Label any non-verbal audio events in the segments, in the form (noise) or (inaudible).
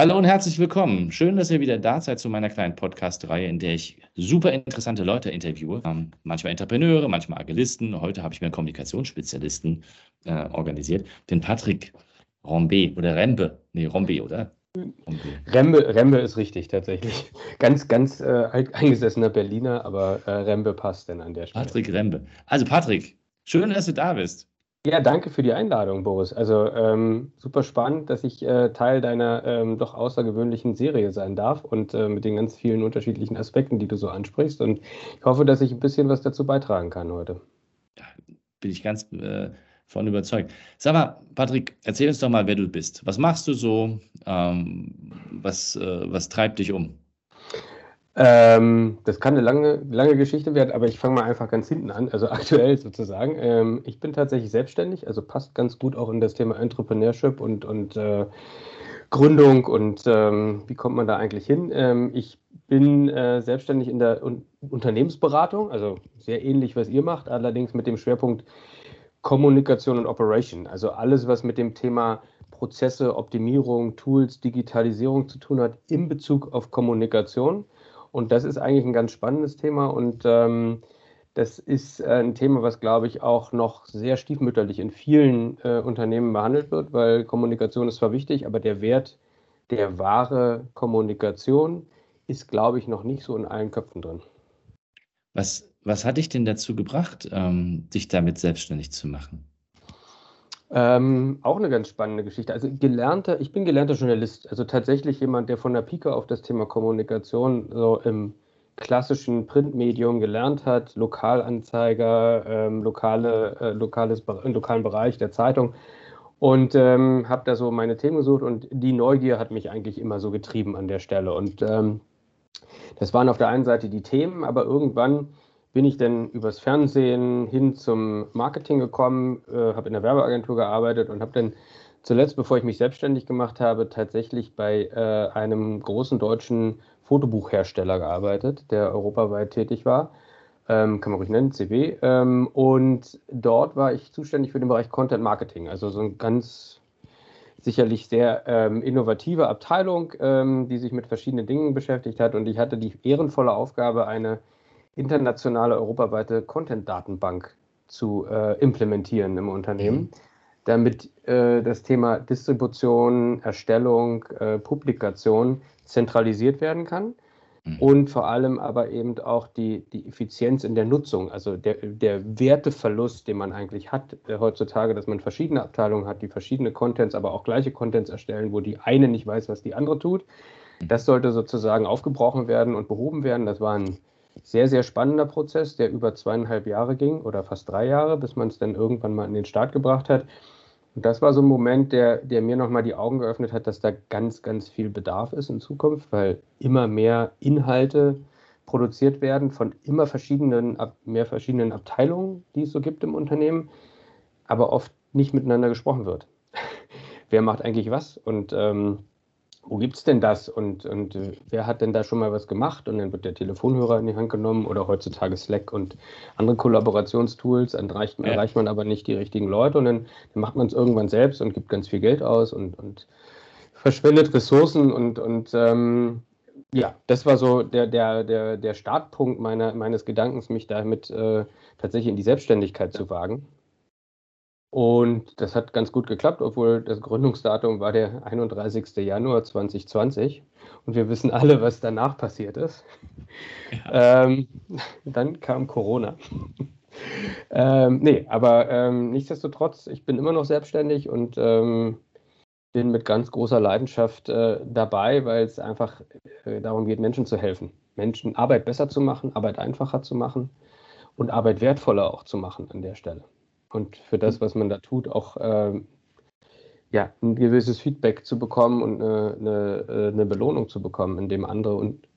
Hallo und herzlich willkommen. Schön, dass ihr wieder da seid zu meiner kleinen Podcast-Reihe, in der ich super interessante Leute interviewe. Ähm, manchmal Entrepreneure, manchmal Agilisten. Heute habe ich mir einen Kommunikationsspezialisten äh, organisiert, den Patrick Rombe oder Rembe. Nee, Rombe, oder? Rembe, Rembe ist richtig, tatsächlich. Ganz, ganz äh, eingesessener Berliner, aber äh, Rembe passt denn an der Stelle. Patrick Rembe. Also, Patrick, schön, dass du da bist. Ja, danke für die Einladung, Boris. Also ähm, super spannend, dass ich äh, Teil deiner ähm, doch außergewöhnlichen Serie sein darf und äh, mit den ganz vielen unterschiedlichen Aspekten, die du so ansprichst. Und ich hoffe, dass ich ein bisschen was dazu beitragen kann heute. Ja, bin ich ganz äh, von überzeugt. Sag mal, Patrick, erzähl uns doch mal, wer du bist. Was machst du so? Ähm, was, äh, was treibt dich um? Ähm, das kann eine lange, lange Geschichte werden, aber ich fange mal einfach ganz hinten an, also (laughs) aktuell sozusagen. Ähm, ich bin tatsächlich selbstständig, also passt ganz gut auch in das Thema Entrepreneurship und, und äh, Gründung und ähm, wie kommt man da eigentlich hin? Ähm, ich bin äh, selbstständig in der Un Unternehmensberatung, also sehr ähnlich, was ihr macht, allerdings mit dem Schwerpunkt Kommunikation und Operation, also alles, was mit dem Thema Prozesse, Optimierung, Tools, Digitalisierung zu tun hat in Bezug auf Kommunikation. Und das ist eigentlich ein ganz spannendes Thema und ähm, das ist äh, ein Thema, was, glaube ich, auch noch sehr stiefmütterlich in vielen äh, Unternehmen behandelt wird, weil Kommunikation ist zwar wichtig, aber der Wert der wahre Kommunikation ist, glaube ich, noch nicht so in allen Köpfen drin. Was, was hat dich denn dazu gebracht, ähm, dich damit selbstständig zu machen? Ähm, auch eine ganz spannende Geschichte. Also gelernter, ich bin gelernter Journalist, also tatsächlich jemand, der von der Pike auf das Thema Kommunikation so im klassischen Printmedium gelernt hat, Lokalanzeiger, ähm, lokale, äh, lokales, im lokalen Bereich der Zeitung. Und ähm, habe da so meine Themen gesucht und die Neugier hat mich eigentlich immer so getrieben an der Stelle. Und ähm, das waren auf der einen Seite die Themen, aber irgendwann bin ich dann übers Fernsehen hin zum Marketing gekommen, äh, habe in der Werbeagentur gearbeitet und habe dann zuletzt, bevor ich mich selbstständig gemacht habe, tatsächlich bei äh, einem großen deutschen Fotobuchhersteller gearbeitet, der europaweit tätig war. Ähm, kann man ruhig nennen, CW. Ähm, und dort war ich zuständig für den Bereich Content Marketing, also so ein ganz sicherlich sehr ähm, innovative Abteilung, ähm, die sich mit verschiedenen Dingen beschäftigt hat. Und ich hatte die ehrenvolle Aufgabe, eine internationale, europaweite Content-Datenbank zu äh, implementieren im Unternehmen, mhm. damit äh, das Thema Distribution, Erstellung, äh, Publikation zentralisiert werden kann mhm. und vor allem aber eben auch die, die Effizienz in der Nutzung, also der, der Werteverlust, den man eigentlich hat äh, heutzutage, dass man verschiedene Abteilungen hat, die verschiedene Contents, aber auch gleiche Contents erstellen, wo die eine nicht weiß, was die andere tut. Mhm. Das sollte sozusagen aufgebrochen werden und behoben werden. Das war ein sehr, sehr spannender Prozess, der über zweieinhalb Jahre ging oder fast drei Jahre, bis man es dann irgendwann mal in den Start gebracht hat. Und das war so ein Moment, der, der mir nochmal die Augen geöffnet hat, dass da ganz, ganz viel Bedarf ist in Zukunft, weil immer mehr Inhalte produziert werden von immer verschiedenen, mehr verschiedenen Abteilungen, die es so gibt im Unternehmen, aber oft nicht miteinander gesprochen wird. (laughs) Wer macht eigentlich was? Und ähm, wo gibt es denn das und, und äh, wer hat denn da schon mal was gemacht? Und dann wird der Telefonhörer in die Hand genommen oder heutzutage Slack und andere Kollaborationstools, dann erreicht, ja. erreicht man aber nicht die richtigen Leute und dann, dann macht man es irgendwann selbst und gibt ganz viel Geld aus und, und verschwendet Ressourcen und, und ähm, ja, das war so der, der, der, der Startpunkt meiner, meines Gedankens, mich damit äh, tatsächlich in die Selbstständigkeit zu wagen. Und das hat ganz gut geklappt, obwohl das Gründungsdatum war der 31. Januar 2020. Und wir wissen alle, was danach passiert ist. Ja. Ähm, dann kam Corona. ähm, nee, aber ähm, nichtsdestotrotz, ich bin immer noch selbstständig und ähm, bin mit ganz großer Leidenschaft äh, dabei, weil es einfach äh, darum geht, Menschen zu helfen. Menschen Arbeit besser zu machen, Arbeit einfacher zu machen und Arbeit wertvoller auch zu machen an der Stelle und für das, was man da tut, auch äh, ja, ein gewisses Feedback zu bekommen und eine, eine, äh, eine Belohnung zu bekommen, indem andere und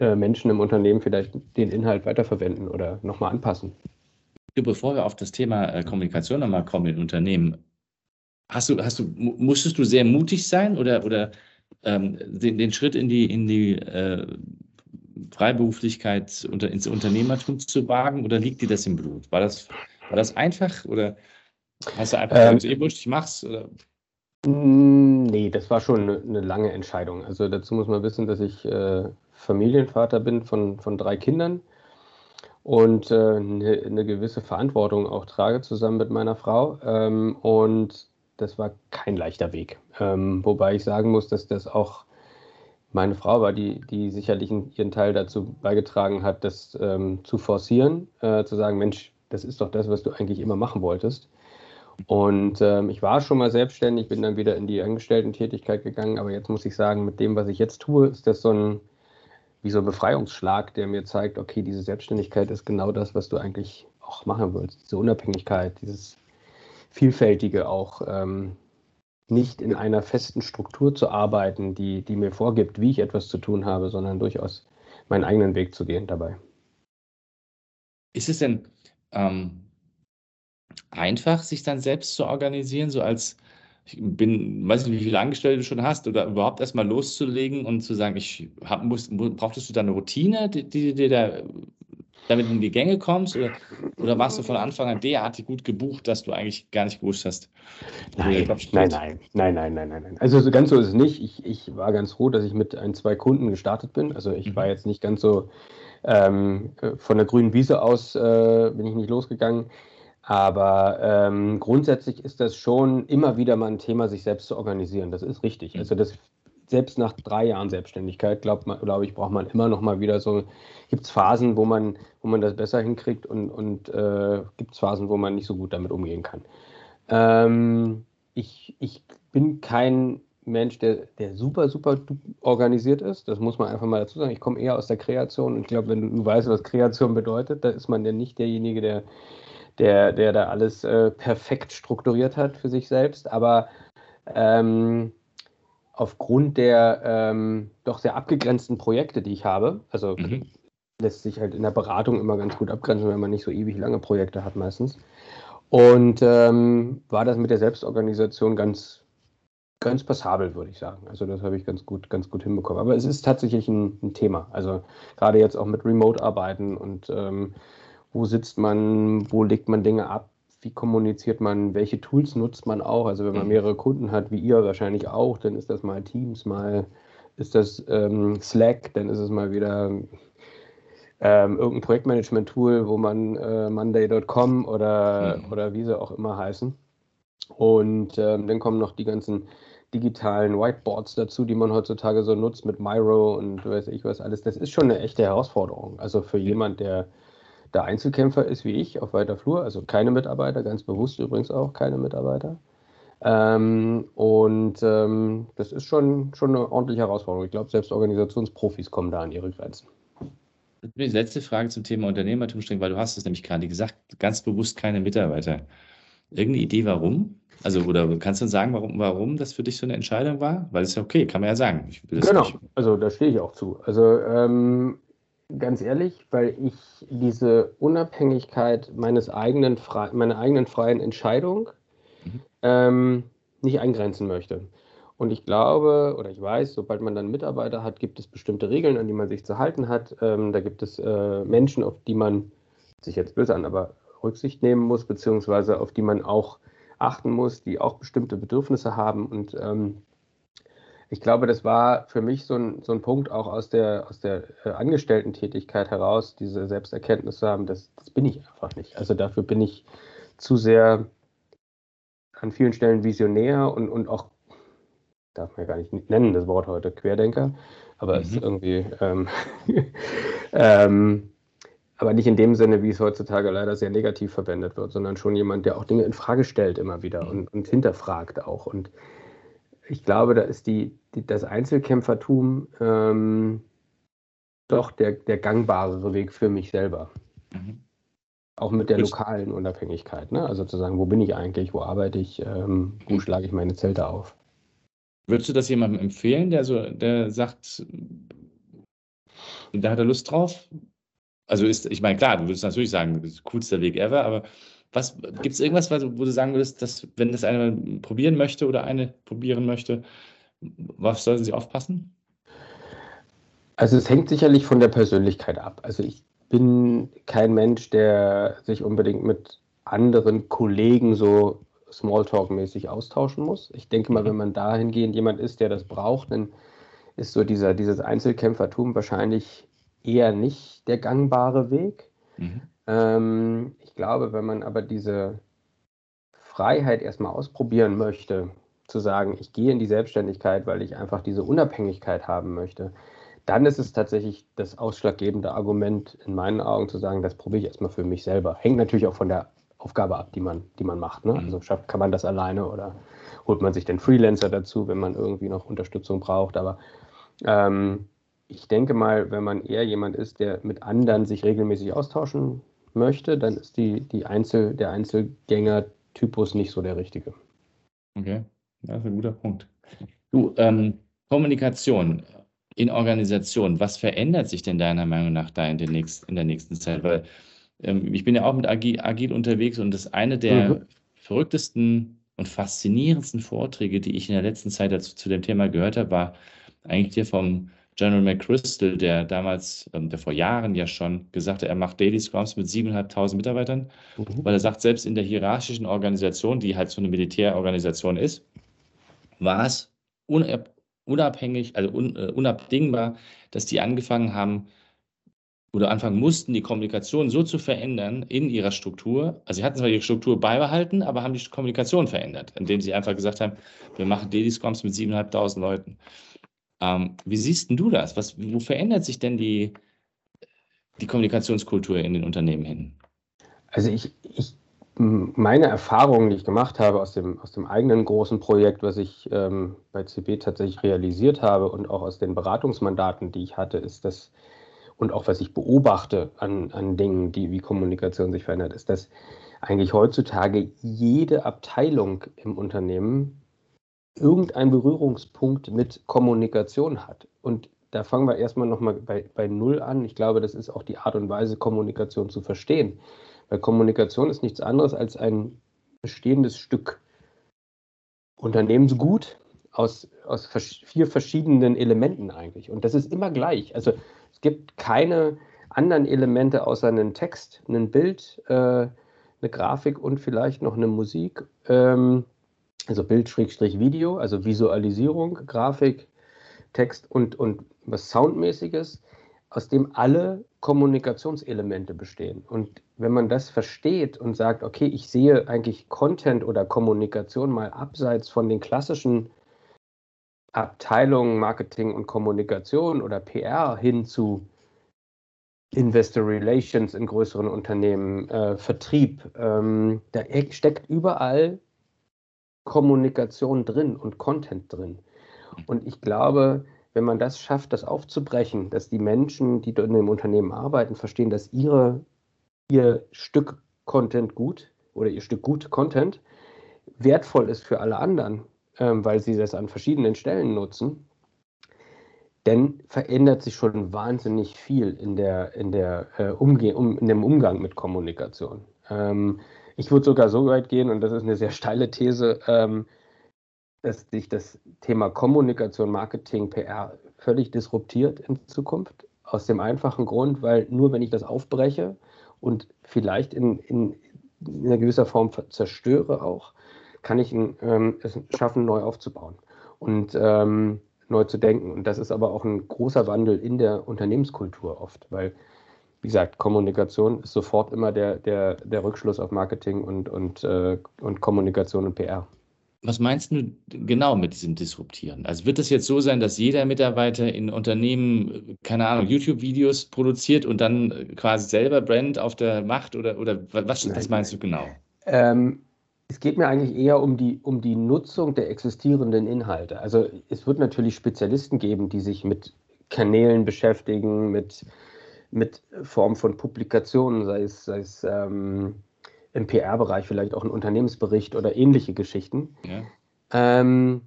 äh, Menschen im Unternehmen vielleicht den Inhalt weiterverwenden oder nochmal anpassen. Bevor wir auf das Thema äh, Kommunikation nochmal kommen in Unternehmen, hast du, hast du, musstest du sehr mutig sein oder, oder ähm, den, den Schritt in die, in die äh, Freiberuflichkeit unter, ins Unternehmertum zu wagen oder liegt dir das im Blut? War das, war das einfach oder hast du einfach ähm, gesagt, eh wurscht, ich mach's? Oder? Mm, nee, das war schon eine, eine, lange Entscheidung. Also dazu muss man wissen, dass ich äh, Familienvater bin von, von drei Kindern und äh, eine, eine, gewisse Verantwortung auch trage zusammen mit meiner Frau. Ähm, und das war kein leichter Weg. Ähm, wobei ich sagen muss, dass das auch meine Frau war, die, die sicherlich ihren Teil dazu beigetragen hat, das ähm, zu forcieren, äh, zu sagen, Mensch, das ist doch das, was du eigentlich immer machen wolltest. Und ähm, ich war schon mal selbstständig, bin dann wieder in die Angestellten-Tätigkeit gegangen, aber jetzt muss ich sagen, mit dem, was ich jetzt tue, ist das so ein, wie so ein Befreiungsschlag, der mir zeigt, okay, diese Selbstständigkeit ist genau das, was du eigentlich auch machen willst. Diese Unabhängigkeit, dieses Vielfältige auch, ähm, nicht in einer festen Struktur zu arbeiten, die, die mir vorgibt, wie ich etwas zu tun habe, sondern durchaus meinen eigenen Weg zu gehen dabei. Ist es denn ähm, einfach, sich dann selbst zu organisieren, so als ich bin, weiß nicht, wie viele Angestellte du schon hast, oder überhaupt erstmal loszulegen und zu sagen, ich hab, muss, brauchtest du da eine Routine, die, die dir da damit in die Gänge kommst? Oder, oder warst du von Anfang an derartig gut gebucht, dass du eigentlich gar nicht gewusst hast? Nein, nein, nein, nein, nein, nein, nein. Also so ganz so ist es nicht. Ich, ich war ganz froh, dass ich mit ein, zwei Kunden gestartet bin. Also ich mhm. war jetzt nicht ganz so ähm, von der grünen Wiese aus äh, bin ich nicht losgegangen. Aber ähm, grundsätzlich ist das schon immer wieder mal ein Thema, sich selbst zu organisieren. Das ist richtig. Mhm. Also das selbst nach drei Jahren Selbstständigkeit, glaube glaub ich, braucht man immer noch mal wieder so, gibt es Phasen, wo man, wo man das besser hinkriegt und, und äh, gibt es Phasen, wo man nicht so gut damit umgehen kann. Ähm, ich, ich bin kein Mensch, der, der super, super organisiert ist. Das muss man einfach mal dazu sagen. Ich komme eher aus der Kreation und ich glaube, wenn du weißt, was Kreation bedeutet, da ist man ja nicht derjenige, der der, der da alles äh, perfekt strukturiert hat für sich selbst. Aber ähm, aufgrund der ähm, doch sehr abgegrenzten Projekte, die ich habe, also mhm. lässt sich halt in der Beratung immer ganz gut abgrenzen, wenn man nicht so ewig lange Projekte hat meistens. Und ähm, war das mit der Selbstorganisation ganz, ganz passabel, würde ich sagen. Also das habe ich ganz gut, ganz gut hinbekommen. Aber es ist tatsächlich ein, ein Thema. Also gerade jetzt auch mit Remote-Arbeiten und ähm, wo sitzt man, wo legt man Dinge ab, wie kommuniziert man, welche Tools nutzt man auch. Also wenn man mhm. mehrere Kunden hat, wie ihr wahrscheinlich auch, dann ist das mal Teams, mal ist das ähm, Slack, dann ist es mal wieder ähm, irgendein Projektmanagement-Tool, wo man äh, Monday.com oder, mhm. oder wie sie auch immer heißen. Und ähm, dann kommen noch die ganzen digitalen Whiteboards dazu, die man heutzutage so nutzt mit Miro und weiß ich was alles. Das ist schon eine echte Herausforderung. Also für jemand, der der Einzelkämpfer ist wie ich auf weiter Flur, also keine Mitarbeiter, ganz bewusst übrigens auch keine Mitarbeiter. Ähm, und ähm, das ist schon, schon eine ordentliche Herausforderung. Ich glaube, selbst Organisationsprofis kommen da an ihre Grenzen. Die letzte Frage zum Thema Unternehmertum weil du hast es nämlich gerade gesagt, ganz bewusst keine Mitarbeiter. Irgendeine Idee, warum? Also, oder kannst du sagen, warum, warum das für dich so eine Entscheidung war? Weil es ja okay, kann man ja sagen. genau, nicht. also da stehe ich auch zu. Also ähm, Ganz ehrlich, weil ich diese Unabhängigkeit meines eigenen, meiner eigenen freien Entscheidung mhm. ähm, nicht eingrenzen möchte. Und ich glaube oder ich weiß, sobald man dann Mitarbeiter hat, gibt es bestimmte Regeln, an die man sich zu halten hat. Ähm, da gibt es äh, Menschen, auf die man sich jetzt böse an, aber Rücksicht nehmen muss, beziehungsweise auf die man auch achten muss, die auch bestimmte Bedürfnisse haben. Und ähm, ich glaube, das war für mich so ein, so ein Punkt auch aus der, aus der äh, Angestellten-Tätigkeit heraus, diese Selbsterkenntnis zu haben, das, das bin ich einfach nicht. Also dafür bin ich zu sehr an vielen Stellen visionär und, und auch, darf man ja gar nicht nennen, das Wort heute, Querdenker, aber mhm. ist irgendwie, ähm, (laughs) ähm, aber nicht in dem Sinne, wie es heutzutage leider sehr negativ verwendet wird, sondern schon jemand, der auch Dinge in Frage stellt immer wieder mhm. und, und hinterfragt auch. Und ich glaube, da ist die, die das Einzelkämpfertum ähm, doch der, der gangbarere Weg für mich selber. Mhm. Auch mit der lokalen Unabhängigkeit. Ne? Also zu sagen, wo bin ich eigentlich, wo arbeite ich, ähm, wo schlage ich meine Zelte auf. Würdest du das jemandem empfehlen, der so, der sagt, da hat er Lust drauf? Also ist, ich meine, klar, du würdest natürlich sagen, das ist der coolste Weg ever, aber was gibt es irgendwas, wo du sagen würdest, dass, wenn das einer probieren möchte oder eine probieren möchte, was sollten sie aufpassen? Also es hängt sicherlich von der Persönlichkeit ab. Also ich bin kein Mensch, der sich unbedingt mit anderen Kollegen so Smalltalk-mäßig austauschen muss. Ich denke mal, mhm. wenn man dahingehend jemand ist, der das braucht, dann ist so dieser, dieses Einzelkämpfertum wahrscheinlich eher nicht der gangbare Weg. Mhm. Ähm, ich glaube, wenn man aber diese Freiheit erstmal ausprobieren möchte, zu sagen, ich gehe in die Selbstständigkeit, weil ich einfach diese Unabhängigkeit haben möchte, dann ist es tatsächlich das ausschlaggebende Argument in meinen Augen zu sagen, das probiere ich erstmal für mich selber. Hängt natürlich auch von der Aufgabe ab, die man, die man macht. Ne? Mhm. Also schafft, kann man das alleine oder holt man sich den Freelancer dazu, wenn man irgendwie noch Unterstützung braucht. Aber ähm, ich denke mal, wenn man eher jemand ist, der mit anderen sich regelmäßig austauschen möchte, dann ist die, die Einzel, der Einzelgänger-Typus nicht so der richtige. Okay, das ist ein guter Punkt. Du, ähm, Kommunikation in Organisationen, was verändert sich denn deiner Meinung nach da in der, nächsten, in der nächsten Zeit? Weil ähm, ich bin ja auch mit Agil, Agil, unterwegs und das eine der mhm. verrücktesten und faszinierendsten Vorträge, die ich in der letzten Zeit dazu, zu dem Thema gehört habe, war eigentlich der vom General McChrystal, der damals, ähm, der vor Jahren ja schon gesagt hat, er macht Daily Scrums mit 7.500 Mitarbeitern, mhm. weil er sagt, selbst in der hierarchischen Organisation, die halt so eine Militärorganisation ist, war es unabhängig, also äh, unabdingbar, dass die angefangen haben oder anfangen mussten, die Kommunikation so zu verändern in ihrer Struktur. Also sie hatten zwar ihre Struktur beibehalten, aber haben die Kommunikation verändert, indem sie einfach gesagt haben, wir machen Daily Scrums mit 7.500 Leuten. Ähm, wie siehst du das? Was, wo verändert sich denn die, die Kommunikationskultur in den Unternehmen hin? Also ich, ich meine Erfahrungen, die ich gemacht habe aus dem, aus dem eigenen großen Projekt, was ich ähm, bei CB tatsächlich realisiert habe und auch aus den Beratungsmandaten, die ich hatte, ist das, und auch was ich beobachte an, an Dingen, die wie Kommunikation sich verändert, ist, dass eigentlich heutzutage jede Abteilung im Unternehmen irgendeinen Berührungspunkt mit Kommunikation hat. Und da fangen wir erstmal nochmal bei, bei Null an. Ich glaube, das ist auch die Art und Weise, Kommunikation zu verstehen. Weil Kommunikation ist nichts anderes als ein bestehendes Stück Unternehmensgut aus, aus vier verschiedenen Elementen eigentlich. Und das ist immer gleich. Also es gibt keine anderen Elemente außer einen Text, ein Bild, äh, eine Grafik und vielleicht noch eine Musik. Ähm, also Bild-Video, also Visualisierung, Grafik, Text und, und was Soundmäßiges, aus dem alle Kommunikationselemente bestehen. Und wenn man das versteht und sagt, okay, ich sehe eigentlich Content oder Kommunikation mal abseits von den klassischen Abteilungen Marketing und Kommunikation oder PR hin zu Investor Relations in größeren Unternehmen, äh, Vertrieb, ähm, da steckt überall Kommunikation drin und Content drin. Und ich glaube, wenn man das schafft, das aufzubrechen, dass die Menschen, die dort in dem Unternehmen arbeiten, verstehen, dass ihre, ihr Stück Content gut oder ihr Stück gut Content wertvoll ist für alle anderen, ähm, weil sie das an verschiedenen Stellen nutzen, dann verändert sich schon wahnsinnig viel in, der, in, der, äh, Umge um, in dem Umgang mit Kommunikation. Ähm, ich würde sogar so weit gehen, und das ist eine sehr steile These, ähm, dass sich das Thema Kommunikation, Marketing, PR völlig disruptiert in Zukunft. Aus dem einfachen Grund, weil nur wenn ich das aufbreche und vielleicht in, in, in einer gewisser Form zerstöre auch, kann ich ähm, es schaffen, neu aufzubauen und ähm, neu zu denken. Und das ist aber auch ein großer Wandel in der Unternehmenskultur oft, weil wie gesagt, Kommunikation ist sofort immer der, der, der Rückschluss auf Marketing und, und, äh, und Kommunikation und PR. Was meinst du genau mit diesem Disruptieren? Also wird es jetzt so sein, dass jeder Mitarbeiter in Unternehmen, keine Ahnung, YouTube-Videos produziert und dann quasi selber Brand auf der Macht oder, oder was, nein, was meinst du genau? Ähm, es geht mir eigentlich eher um die, um die Nutzung der existierenden Inhalte. Also es wird natürlich Spezialisten geben, die sich mit Kanälen beschäftigen, mit mit Form von Publikationen, sei es, sei es ähm, im PR-Bereich vielleicht auch ein Unternehmensbericht oder ähnliche Geschichten. Ja. Ähm,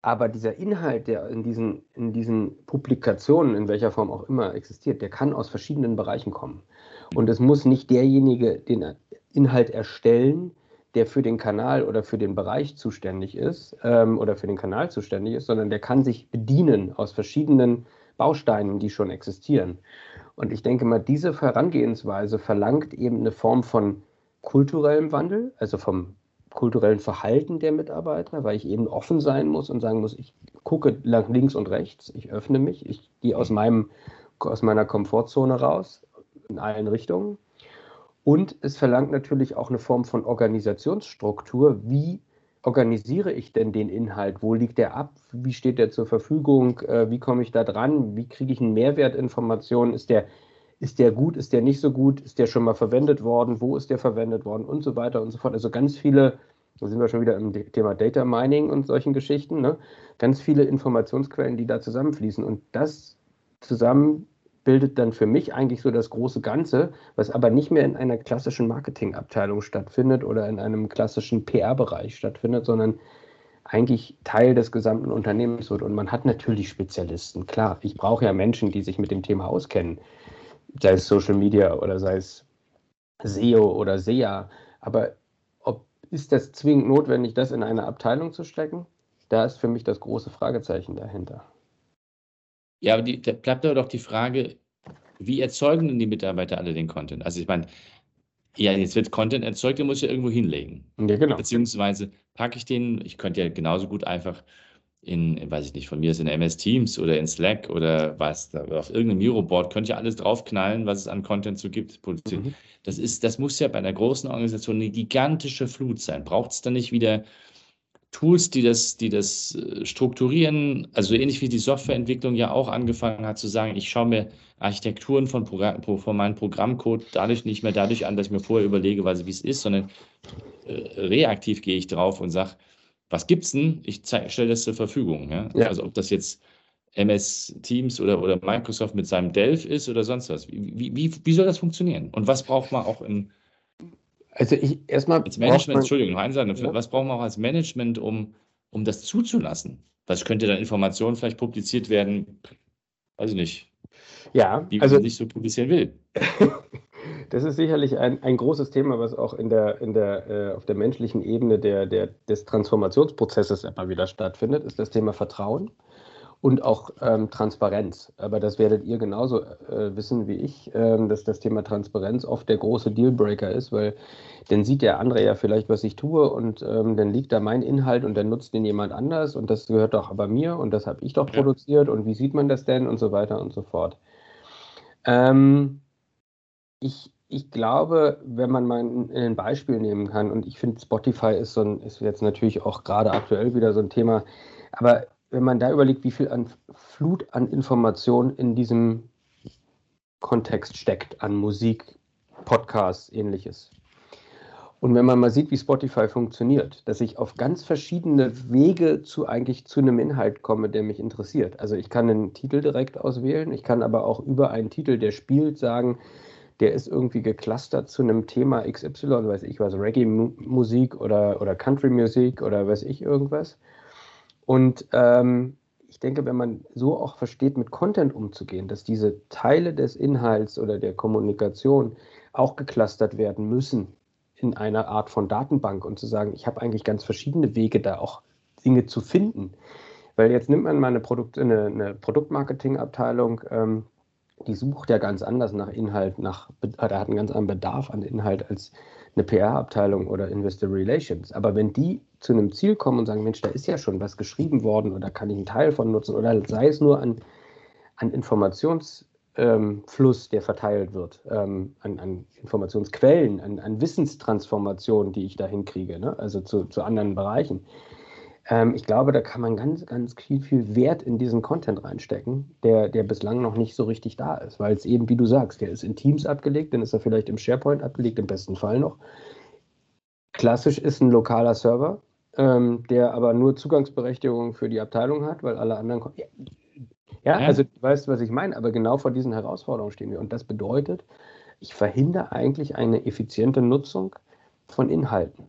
aber dieser Inhalt, der in diesen, in diesen Publikationen, in welcher Form auch immer existiert, der kann aus verschiedenen Bereichen kommen. Und es muss nicht derjenige den Inhalt erstellen, der für den Kanal oder für den Bereich zuständig ist ähm, oder für den Kanal zuständig ist, sondern der kann sich bedienen aus verschiedenen Bausteinen, die schon existieren. Und ich denke mal, diese Herangehensweise verlangt eben eine Form von kulturellem Wandel, also vom kulturellen Verhalten der Mitarbeiter, weil ich eben offen sein muss und sagen muss, ich gucke nach links und rechts, ich öffne mich, ich gehe aus, meinem, aus meiner Komfortzone raus, in allen Richtungen. Und es verlangt natürlich auch eine Form von Organisationsstruktur. Wie organisiere ich denn den Inhalt? Wo liegt der ab? Wie steht der zur Verfügung? Äh, wie komme ich da dran? Wie kriege ich einen Mehrwertinformationen? Ist der, ist der gut? Ist der nicht so gut? Ist der schon mal verwendet worden? Wo ist der verwendet worden? Und so weiter und so fort. Also ganz viele, da sind wir schon wieder im Thema Data Mining und solchen Geschichten, ne? ganz viele Informationsquellen, die da zusammenfließen. Und das zusammen bildet dann für mich eigentlich so das große Ganze, was aber nicht mehr in einer klassischen Marketingabteilung stattfindet oder in einem klassischen PR-Bereich stattfindet, sondern eigentlich Teil des gesamten Unternehmens wird. Und man hat natürlich Spezialisten. Klar, ich brauche ja Menschen, die sich mit dem Thema auskennen, sei es Social Media oder sei es SEO oder SEA. Aber ob, ist das zwingend notwendig, das in eine Abteilung zu stecken? Da ist für mich das große Fragezeichen dahinter. Ja, aber die, da bleibt aber doch die Frage, wie erzeugen denn die Mitarbeiter alle den Content? Also ich meine, ja, jetzt wird Content erzeugt, den muss ich ja irgendwo hinlegen. Ja, genau. Beziehungsweise packe ich den, ich könnte ja genauso gut einfach in, weiß ich nicht, von mir ist in MS Teams oder in Slack oder was, auf irgendeinem Miroboard, könnte ja alles draufknallen, was es an Content so gibt. Mhm. Das, ist, das muss ja bei einer großen Organisation eine gigantische Flut sein. Braucht es dann nicht wieder Tools, die das, die das äh, strukturieren, also ähnlich wie die Softwareentwicklung ja auch angefangen hat zu sagen, ich schaue mir Architekturen von, Programm, von meinem Programmcode dadurch nicht mehr dadurch an, dass ich mir vorher überlege, wie es ist, sondern äh, reaktiv gehe ich drauf und sage, was gibt's denn? Ich stelle das zur Verfügung. Ja? Ja. Also ob das jetzt MS Teams oder, oder Microsoft mit seinem Delph ist oder sonst was. Wie, wie, wie soll das funktionieren? Und was braucht man auch in also ich erstmal. Als Management, man, Entschuldigung, noch sagen, ja. was brauchen wir auch als Management, um, um das zuzulassen? Was könnte dann Informationen vielleicht publiziert werden? Weiß ich nicht. Ja, die also, man nicht so publizieren will. (laughs) das ist sicherlich ein, ein großes Thema, was auch in der, in der, äh, auf der menschlichen Ebene der, der, des Transformationsprozesses immer wieder stattfindet, ist das Thema Vertrauen und auch ähm, Transparenz. Aber das werdet ihr genauso äh, wissen wie ich, ähm, dass das Thema Transparenz oft der große Dealbreaker ist, weil dann sieht der andere ja vielleicht, was ich tue und ähm, dann liegt da mein Inhalt und dann nutzt den jemand anders und das gehört doch aber mir und das habe ich doch ja. produziert und wie sieht man das denn und so weiter und so fort. Ähm, ich, ich glaube, wenn man mal ein, ein Beispiel nehmen kann, und ich finde, Spotify ist so ein, ist jetzt natürlich auch gerade aktuell wieder so ein Thema, aber wenn man da überlegt, wie viel an Flut an Informationen in diesem Kontext steckt, an Musik, Podcasts, ähnliches. Und wenn man mal sieht, wie Spotify funktioniert, dass ich auf ganz verschiedene Wege zu eigentlich zu einem Inhalt komme, der mich interessiert. Also ich kann einen Titel direkt auswählen, ich kann aber auch über einen Titel, der spielt, sagen, der ist irgendwie geclustert zu einem Thema XY, weiß ich was, Reggae-Musik oder, oder Country-Musik oder weiß ich irgendwas. Und ähm, ich denke, wenn man so auch versteht, mit Content umzugehen, dass diese Teile des Inhalts oder der Kommunikation auch geclustert werden müssen in einer Art von Datenbank und zu sagen, ich habe eigentlich ganz verschiedene Wege, da auch Dinge zu finden. Weil jetzt nimmt man mal eine, Produkt, eine, eine Produktmarketingabteilung, ähm, die sucht ja ganz anders nach Inhalt, nach, da hat einen ganz anderen Bedarf an Inhalt als eine PR-Abteilung oder Investor Relations. Aber wenn die zu einem Ziel kommen und sagen, Mensch, da ist ja schon was geschrieben worden oder kann ich einen Teil von nutzen oder sei es nur an, an Informationsfluss, ähm, der verteilt wird, ähm, an, an, Informationsquellen, an, an, Wissenstransformation, die ich da hinkriege, ne? also zu, zu, anderen Bereichen. Ähm, ich glaube, da kann man ganz, ganz viel, viel Wert in diesen Content reinstecken, der, der bislang noch nicht so richtig da ist, weil es eben, wie du sagst, der ist in Teams abgelegt, dann ist er vielleicht im SharePoint abgelegt, im besten Fall noch. Klassisch ist ein lokaler Server, ähm, der aber nur Zugangsberechtigung für die Abteilung hat, weil alle anderen. Ja, Ja, ja, also du weißt, was ich meine, aber genau vor diesen Herausforderungen stehen wir. Und das bedeutet, ich weiß, was ich meine, aber genau vor diesen Herausforderungen stehen wir. Und das bedeutet, ich verhindere eigentlich eine effiziente Nutzung von Inhalten,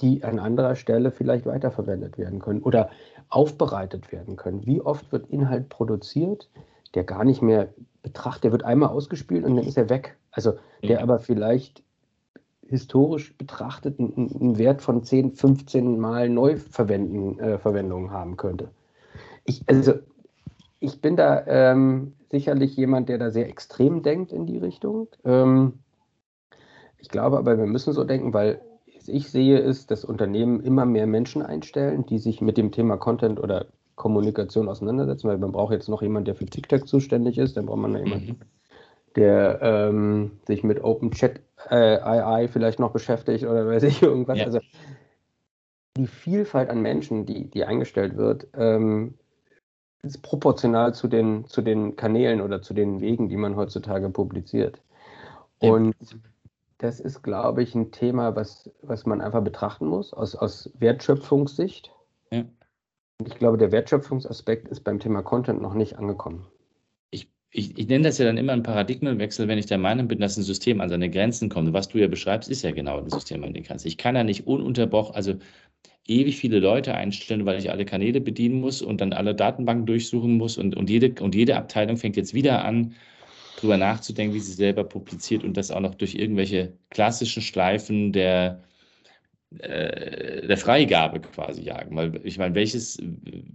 die an anderer Stelle vielleicht weiterverwendet werden können oder aufbereitet werden können. Wie oft wird Inhalt produziert, der gar nicht mehr betrachtet, der wird einmal ausgespielt und dann ist er weg. Also der ja. aber vielleicht historisch betrachtet einen, Wert von 10, 15 Mal Neuverwendung äh, haben könnte. Ich, also ich bin da ähm, sicherlich jemand, der da sehr extrem denkt in die Richtung. Ähm, ich glaube aber, wir müssen so denken, weil ich sehe, ist, dass Unternehmen immer mehr Menschen einstellen, die sich mit dem Thema Content oder Kommunikation auseinandersetzen, weil man braucht jetzt noch jemanden, der für TikTok zuständig ist, dann braucht man noch jemanden, mhm. der ähm, sich mit Open Chat äh, AI vielleicht noch beschäftigt oder weiß ich irgendwas. Ja. Also die Vielfalt an Menschen, die, die eingestellt wird, ähm, ist proportional zu den, zu den Kanälen oder zu den Wegen, die man heutzutage publiziert. Und das ist, glaube ich, ein Thema, was, was man einfach betrachten muss aus, aus Wertschöpfungssicht. Ja. Ich glaube, der Wertschöpfungsaspekt ist beim Thema Content noch nicht angekommen. Ich, ich, nenne das ja dann immer einen Paradigmenwechsel, wenn ich der Meinung bin, dass ein System an seine Grenzen kommt. Was du ja beschreibst, ist ja genau ein System an den Grenzen. Ich kann ja nicht ununterbrochen, also ewig viele Leute einstellen, weil ich alle Kanäle bedienen muss und dann alle Datenbanken durchsuchen muss und, und, jede, und jede Abteilung fängt jetzt wieder an, drüber nachzudenken, wie sie selber publiziert und das auch noch durch irgendwelche klassischen Schleifen der, äh, der Freigabe quasi jagen. Weil ich meine, welches,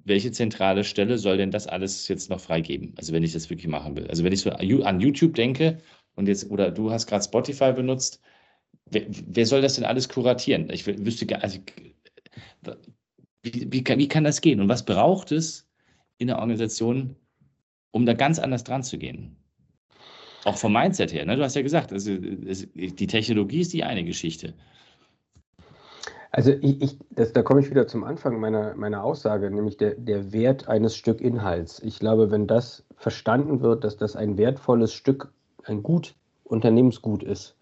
welche zentrale Stelle soll denn das alles jetzt noch freigeben? Also wenn ich das wirklich machen will. Also wenn ich so an YouTube denke und jetzt, oder du hast gerade Spotify benutzt, wer, wer, soll das denn alles kuratieren? Ich wüsste gar, also, wie, wie, kann, wie kann das gehen? Und was braucht es in der Organisation, um da ganz anders dran zu gehen? Auch vom Mindset her, ne? du hast ja gesagt, also, die Technologie ist die eine Geschichte. Also ich, ich das, da komme ich wieder zum Anfang meiner, meiner Aussage, nämlich der, der Wert eines Stück Inhalts. Ich glaube, wenn das verstanden wird, dass das ein wertvolles Stück, ein Gut, Unternehmensgut ist,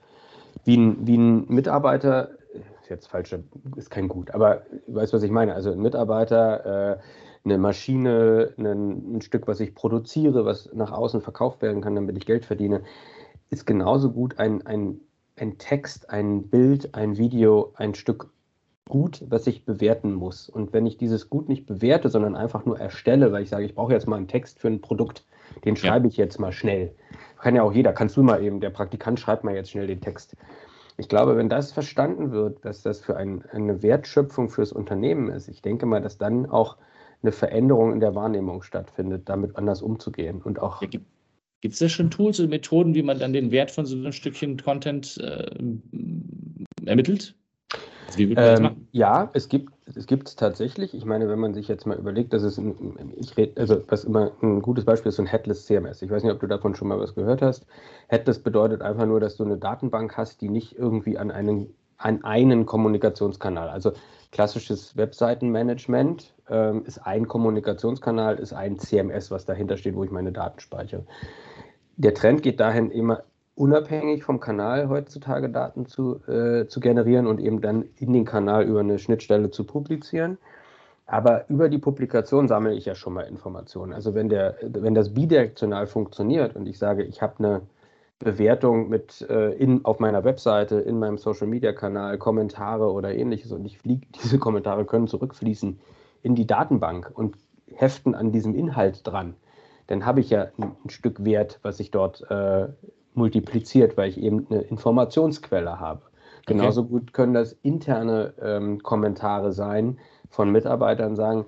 wie ein, wie ein Mitarbeiter, ist jetzt falsch, ist kein Gut, aber weißt, was ich meine. Also ein Mitarbeiter, äh, eine Maschine, ein, ein, Stück, was ich produziere, was nach außen verkauft werden kann, damit ich Geld verdiene, ist genauso gut ein, ein, ein Text, ein Bild, ein Video, ein Stück Gut, was ich bewerten muss. Und wenn ich dieses Gut nicht bewerte, sondern einfach nur erstelle, weil ich sage, ich brauche jetzt mal einen Text für ein Produkt, den schreibe ich jetzt mal schnell. Kann ja auch jeder, kannst du mal eben, der Praktikant schreibt mal jetzt schnell den Text. Ich glaube, wenn das verstanden wird, dass das für ein, eine Wertschöpfung fürs Unternehmen ist, ich denke mal, dass dann auch eine Veränderung in der Wahrnehmung stattfindet, damit anders umzugehen. Und auch. Ja, gibt es da schon Tools und Methoden, wie man dann den Wert von so einem Stückchen Content äh, ermittelt? Also wie würde man ähm, das machen? Ja, es gibt es gibt es tatsächlich. Ich meine, wenn man sich jetzt mal überlegt, dass es ein, ich rede, also was immer ein gutes Beispiel ist, so ein Headless CMS. Ich weiß nicht, ob du davon schon mal was gehört hast. Headless bedeutet einfach nur, dass du eine Datenbank hast, die nicht irgendwie an einen an einen Kommunikationskanal. Also klassisches Webseitenmanagement ähm, ist ein Kommunikationskanal, ist ein CMS, was dahinter steht, wo ich meine Daten speichere. Der Trend geht dahin, immer unabhängig vom Kanal heutzutage Daten zu, äh, zu generieren und eben dann in den Kanal über eine Schnittstelle zu publizieren. Aber über die Publikation sammle ich ja schon mal Informationen. Also wenn, der, wenn das bidirektional funktioniert und ich sage, ich habe eine Bewertung mit äh, in, auf meiner Webseite, in meinem Social Media Kanal, Kommentare oder ähnliches und ich fliege, (laughs) diese Kommentare können zurückfließen in die Datenbank und heften an diesem Inhalt dran, dann habe ich ja ein, ein Stück Wert, was sich dort äh, multipliziert, weil ich eben eine Informationsquelle habe. Genauso okay. gut können das interne ähm, Kommentare sein von Mitarbeitern, sagen,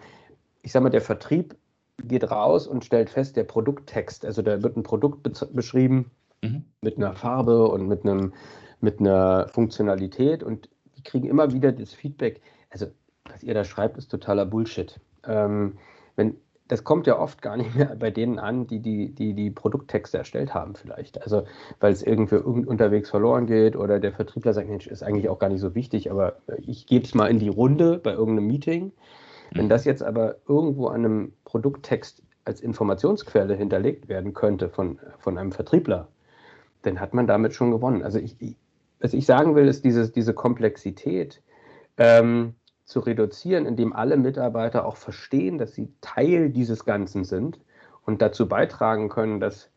ich sage mal, der Vertrieb geht raus und stellt fest, der Produkttext, also da wird ein Produkt beschrieben, mhm. mit einer Farbe und mit, einem, mit einer Funktionalität und die kriegen immer wieder das Feedback, also was ihr da schreibt, ist totaler Bullshit. Ähm, wenn, das kommt ja oft gar nicht mehr bei denen an, die die, die, die Produkttexte erstellt haben vielleicht. Also weil es irgendwie unterwegs verloren geht oder der Vertriebler sagt, Mensch, ist eigentlich auch gar nicht so wichtig, aber ich gebe es mal in die Runde bei irgendeinem Meeting. Wenn mhm. das jetzt aber irgendwo an einem Produkttext als Informationsquelle hinterlegt werden könnte von, von einem Vertriebler, dann hat man damit schon gewonnen. Also ich, was ich sagen will, ist diese, diese Komplexität ähm, zu reduzieren, indem alle Mitarbeiter auch verstehen, dass sie Teil dieses Ganzen sind und dazu beitragen können, dass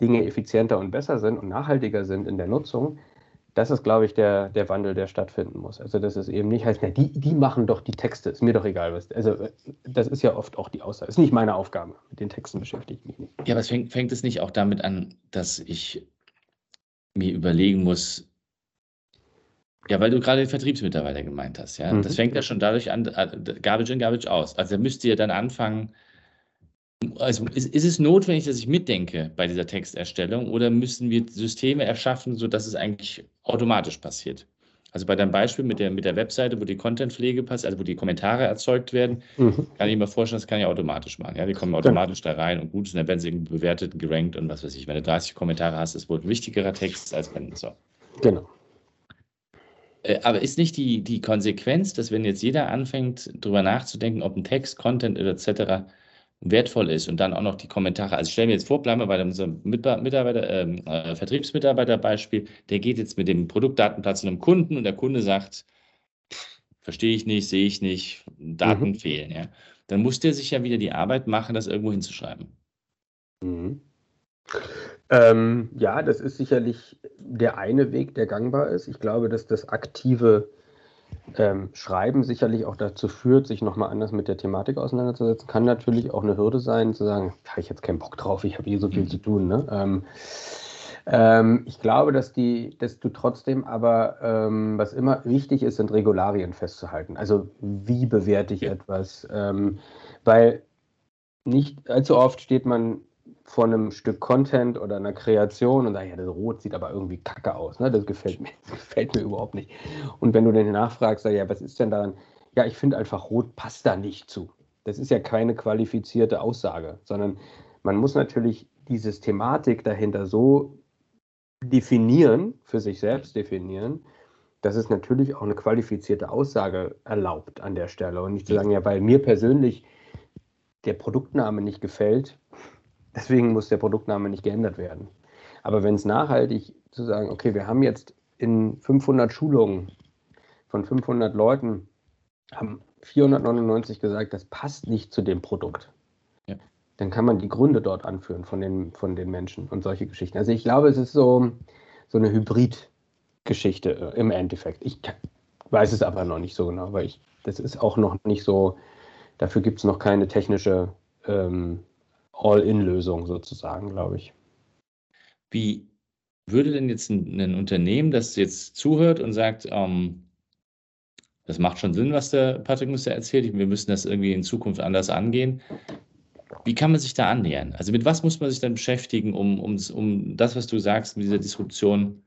Dinge effizienter und besser sind und nachhaltiger sind in der Nutzung, das ist, glaube ich, der, der Wandel, der stattfinden muss. Also, dass es eben nicht heißt, na, die, die machen doch die Texte, ist mir doch egal, was. Also, das ist ja oft auch die Aussage. Ist nicht meine Aufgabe. Mit den Texten beschäftige ich mich nicht. Ja, aber es fängt, fängt es nicht auch damit an, dass ich mir überlegen muss, ja, weil du gerade den Vertriebsmitarbeiter gemeint hast, ja. Mhm. Das fängt ja schon dadurch an, äh, Garbage in, Garbage aus. Also, da müsst ihr dann anfangen, also ist, ist, es notwendig, dass ich mitdenke bei dieser Texterstellung oder müssen wir Systeme erschaffen, sodass es eigentlich automatisch passiert? Also bei deinem Beispiel mit der, mit der Webseite, wo die Contentpflege passiert, also wo die Kommentare erzeugt werden, mhm. kann ich mir vorstellen, das kann ich automatisch machen. Ja, die kommen automatisch ja. da rein und gut, und dann werden sie bewertet, gerankt und was weiß ich. Wenn du 30 Kommentare hast, ist wohl ein wichtigerer Text als wenn so. Genau. Äh, aber ist nicht die, die Konsequenz, dass wenn jetzt jeder anfängt, darüber nachzudenken, ob ein Text, Content etc wertvoll ist und dann auch noch die Kommentare. Also stellen wir jetzt vor, bleiben wir bei unserem Mitarbeiter, ähm, äh, Vertriebsmitarbeiterbeispiel, der geht jetzt mit dem Produktdatenplatz zu einem Kunden und der Kunde sagt, verstehe ich nicht, sehe ich nicht, Daten mhm. fehlen. Ja? Dann muss der sich ja wieder die Arbeit machen, das irgendwo hinzuschreiben. Mhm. Ähm, ja, das ist sicherlich der eine Weg, der gangbar ist. Ich glaube, dass das aktive ähm, Schreiben sicherlich auch dazu führt, sich nochmal anders mit der Thematik auseinanderzusetzen, kann natürlich auch eine Hürde sein, zu sagen, habe ich jetzt keinen Bock drauf, ich habe eh so viel zu tun. Ne? Ähm, ähm, ich glaube, dass, die, dass du trotzdem aber, ähm, was immer wichtig ist, sind Regularien festzuhalten. Also wie bewerte ich etwas? Ähm, weil nicht allzu oft steht man vor einem Stück Content oder einer Kreation und sage, ja, das Rot sieht aber irgendwie kacke aus. Ne? Das gefällt mir, das (laughs) gefällt mir überhaupt nicht. Und wenn du dann nachfragst, sag, ja, was ist denn daran? Ja, ich finde einfach, Rot passt da nicht zu. Das ist ja keine qualifizierte Aussage, sondern man muss natürlich die Systematik dahinter so definieren, für sich selbst definieren, dass es natürlich auch eine qualifizierte Aussage erlaubt an der Stelle. Und nicht zu sagen, ja, weil mir persönlich der Produktname nicht gefällt, Deswegen muss der Produktname nicht geändert werden. Aber wenn es nachhaltig zu sagen, okay, wir haben jetzt in 500 Schulungen von 500 Leuten, haben 499 gesagt, das passt nicht zu dem Produkt. Ja. Dann kann man die Gründe dort anführen von den, von den Menschen und solche Geschichten. Also ich glaube, es ist so, so eine Hybrid-Geschichte äh, im Endeffekt. Ich weiß es aber noch nicht so genau, weil ich, das ist auch noch nicht so, dafür gibt es noch keine technische ähm, All-in-Lösung sozusagen, glaube ich. Wie würde denn jetzt ein, ein, Unternehmen, das jetzt zuhört und sagt, ähm, das macht schon Sinn, was der Patrick Muster erzählt, wir müssen das irgendwie in Zukunft anders angehen. Wie kann man sich da annähern? Also mit was muss man sich dann beschäftigen, um, um, um das, was du sagst, mit dieser Disruption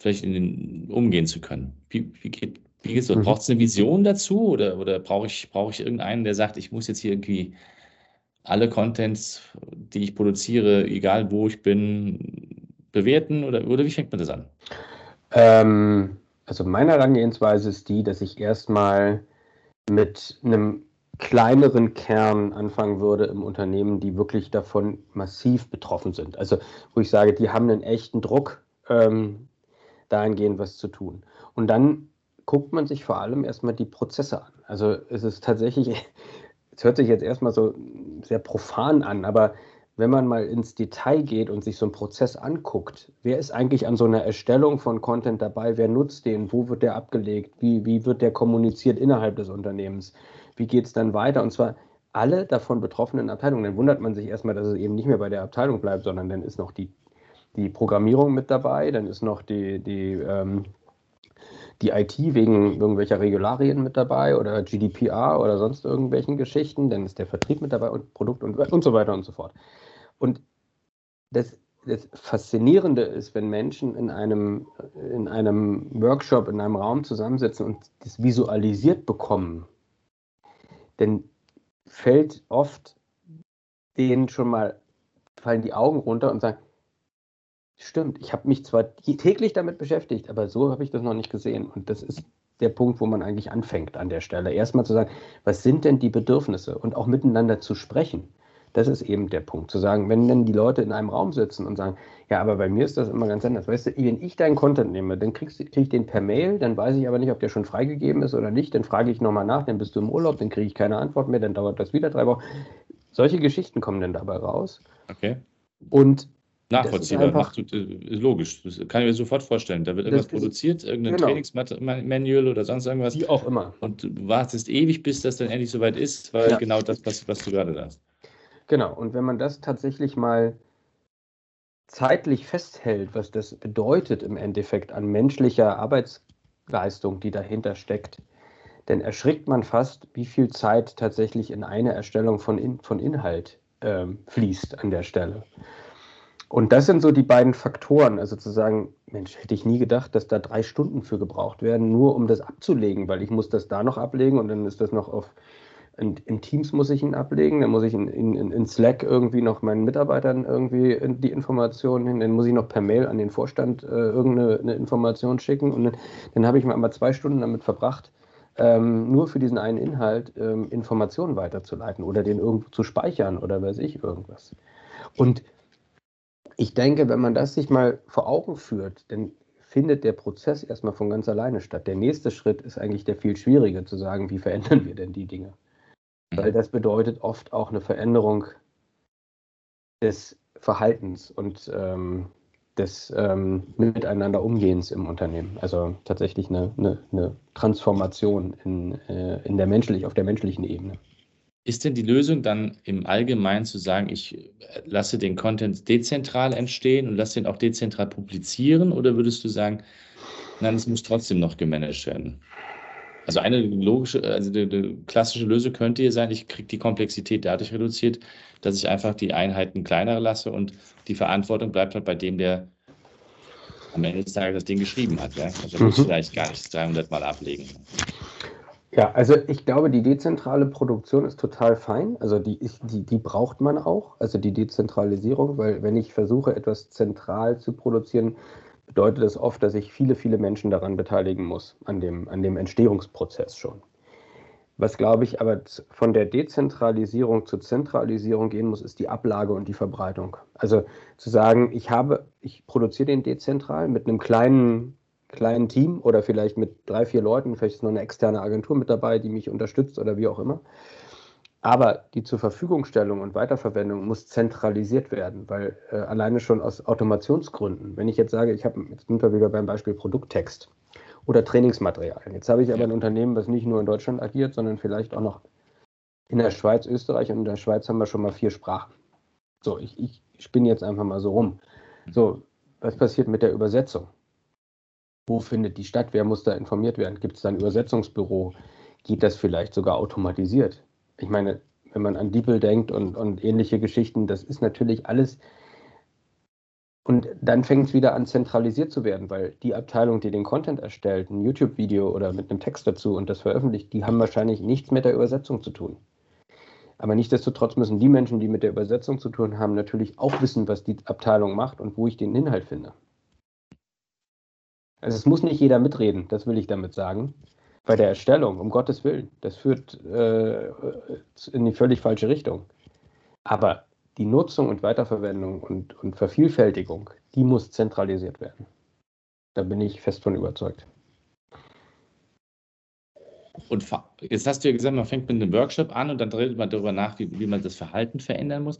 vielleicht den, umgehen zu können? Wie, wie geht wie geht's Mhm. Braucht es eine Vision dazu oder, oder brauche ich, brauch ich irgendeinen, der sagt, ich muss jetzt hier irgendwie alle Contents, die ich produziere, egal wo ich bin, bewerten oder, oder wie fängt man das an? Ähm, also meine Herangehensweise ist die, dass ich erstmal mit einem kleineren Kern anfangen würde im Unternehmen, die wirklich davon massiv betroffen sind. Also wo ich sage, die haben einen echten Druck, ähm, dahingehend was zu tun. Und dann guckt man sich vor allem erstmal die Prozesse an. Also es ist tatsächlich es hört sich jetzt erstmal so sehr profan an, aber wenn man mal ins Detail geht und sich so einen Prozess anguckt, wer ist eigentlich an so einer Erstellung von Content dabei, wer nutzt den, wo wird der abgelegt, wie, wie wird der kommuniziert innerhalb des Unternehmens, wie geht es dann weiter? Und zwar alle davon betroffenen Abteilungen. Dann wundert man sich erstmal, dass es eben nicht mehr bei der Abteilung bleibt, sondern dann ist noch die, die Programmierung mit dabei, dann ist noch die, die ähm, die IT wegen irgendwelcher Regularien mit dabei oder GDPR oder sonst irgendwelchen Geschichten, dann ist der Vertrieb mit dabei und Produkt und, und so weiter und so fort. Und das, das Faszinierende ist, wenn Menschen in einem, in einem Workshop, in einem Raum zusammensitzen und das visualisiert bekommen, dann fällt oft denen schon mal, fallen die Augen runter und sagen, Stimmt, ich habe mich zwar täglich damit beschäftigt, aber so habe ich das noch nicht gesehen. Und das ist der Punkt, wo man eigentlich anfängt an der Stelle. Erstmal zu sagen, was sind denn die Bedürfnisse und auch miteinander zu sprechen. Das ist eben der Punkt. Zu sagen, wenn dann die Leute in einem Raum sitzen und sagen, ja, aber bei mir ist das immer ganz anders. Weißt du, wenn ich deinen Content nehme, dann kriege krieg ich den per Mail, dann weiß ich aber nicht, ob der schon freigegeben ist oder nicht. Dann frage ich nochmal nach, dann bist du im Urlaub, dann kriege ich keine Antwort mehr, dann dauert das wieder drei Wochen solche Geschichten kommen dann dabei raus. Okay. Und Nachvollziehbar, einfach, macht, äh, ist logisch. Das kann ich mir sofort vorstellen. Da wird irgendwas produziert, irgendein genau. Trainingsmanual oder sonst irgendwas. Wie auch immer. Und du wartest ewig, bis das dann endlich soweit ist, weil ja. genau das passiert, was du gerade sagst. Genau. Und wenn man das tatsächlich mal zeitlich festhält, was das bedeutet im Endeffekt an menschlicher Arbeitsleistung, die dahinter steckt, dann erschrickt man fast, wie viel Zeit tatsächlich in eine Erstellung von, in, von Inhalt ähm, fließt an der Stelle. Und das sind so die beiden Faktoren. Also zu sagen, Mensch, hätte ich nie gedacht, dass da drei Stunden für gebraucht werden, nur um das abzulegen, weil ich muss das da noch ablegen und dann ist das noch auf in, in Teams muss ich ihn ablegen, dann muss ich in, in, in, Slack irgendwie noch meinen Mitarbeitern irgendwie die Informationen hin, dann muss ich noch per Mail an den Vorstand äh, irgendeine Information schicken und dann, dann habe ich mal einmal zwei Stunden damit verbracht, ähm, nur für diesen einen Inhalt ähm, Informationen weiterzuleiten oder den irgendwo zu speichern oder weiß ich irgendwas. Und ich denke, wenn man das sich mal vor Augen führt, dann findet der Prozess erstmal von ganz alleine statt. Der nächste Schritt ist eigentlich der viel schwierige, zu sagen, wie verändern wir denn die Dinge? Weil mhm. das bedeutet oft auch eine Veränderung des Verhaltens und ähm, des ähm, Miteinander Umgehens im Unternehmen. Also tatsächlich eine, eine, eine Transformation in, äh, in der menschlich, auf der menschlichen Ebene. Ist denn die Lösung dann im Allgemeinen zu sagen, ich lasse den Content dezentral entstehen und lasse den auch dezentral publizieren? Oder würdest du sagen, nein, es muss trotzdem noch gemanagt werden? Also eine logische, also die, die klassische Lösung könnte hier sein, ich kriege die Komplexität dadurch reduziert, dass ich einfach die Einheiten kleiner lasse und die Verantwortung bleibt halt bei dem, der am Ende des Tages das Ding geschrieben hat. Ja? Also mhm. muss vielleicht gar nicht 300 Mal ablegen. Ja, also ich glaube, die dezentrale Produktion ist total fein. Also die, die, die braucht man auch, also die Dezentralisierung, weil wenn ich versuche, etwas zentral zu produzieren, bedeutet das oft, dass ich viele, viele Menschen daran beteiligen muss, an dem, an dem Entstehungsprozess schon. Was, glaube ich, aber von der Dezentralisierung zur Zentralisierung gehen muss, ist die Ablage und die Verbreitung. Also zu sagen, ich habe, ich produziere den dezentral mit einem kleinen kleinen Team oder vielleicht mit drei, vier Leuten, vielleicht ist noch eine externe Agentur mit dabei, die mich unterstützt oder wie auch immer. Aber die zur Verfügungstellung und Weiterverwendung muss zentralisiert werden, weil äh, alleine schon aus Automationsgründen, wenn ich jetzt sage, ich habe, jetzt sind wir wieder beim Beispiel Produkttext oder Trainingsmaterial. Jetzt habe ich aber ein Unternehmen, was nicht nur in Deutschland agiert, sondern vielleicht auch noch in der Schweiz, Österreich und in der Schweiz haben wir schon mal vier Sprachen. So, ich, ich spinne jetzt einfach mal so rum. So, was passiert mit der Übersetzung? Wo findet die statt? Wer muss da informiert werden? Gibt es da ein Übersetzungsbüro? Geht das vielleicht sogar automatisiert? Ich meine, wenn man an DeepL denkt und, und ähnliche Geschichten, das ist natürlich alles. Und dann fängt es wieder an, zentralisiert zu werden, weil die Abteilung, die den Content erstellt, ein YouTube-Video oder mit einem Text dazu und das veröffentlicht, die haben wahrscheinlich nichts mit der Übersetzung zu tun. Aber nichtsdestotrotz müssen die Menschen, die mit der Übersetzung zu tun haben, natürlich auch wissen, was die Abteilung macht und wo ich den Inhalt finde. Also es muss nicht jeder mitreden, das will ich damit sagen. Bei der Erstellung, um Gottes Willen, das führt äh, in die völlig falsche Richtung. Aber die Nutzung und Weiterverwendung und, und Vervielfältigung, die muss zentralisiert werden. Da bin ich fest von überzeugt. Und jetzt hast du ja gesagt, man fängt mit einem Workshop an und dann redet man darüber nach, wie, wie man das Verhalten verändern muss.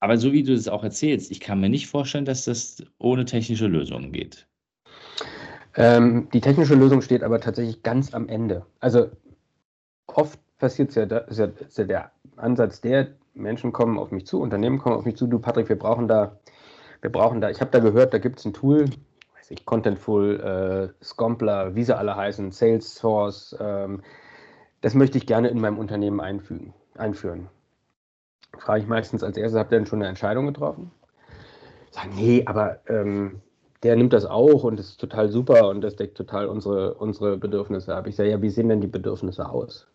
Aber so wie du es auch erzählst, ich kann mir nicht vorstellen, dass das ohne technische Lösungen geht. Ähm, die technische Lösung steht aber tatsächlich ganz am Ende. Also oft passiert es ja, da, ist ja, ist ja der Ansatz der, Menschen kommen auf mich zu, Unternehmen kommen auf mich zu, du Patrick, wir brauchen da, wir brauchen da, ich habe da gehört, da gibt es ein Tool, weiß ich, Contentful, äh, Scompler, wie sie alle heißen, Salesforce, ähm, das möchte ich gerne in meinem Unternehmen einfügen, einführen frage ich meistens als erstes, habt ihr denn schon eine Entscheidung getroffen? Sagen, nee, aber ähm, der nimmt das auch und das ist total super und das deckt total unsere, unsere Bedürfnisse ab. Ich sage, ja, wie sehen denn die Bedürfnisse aus?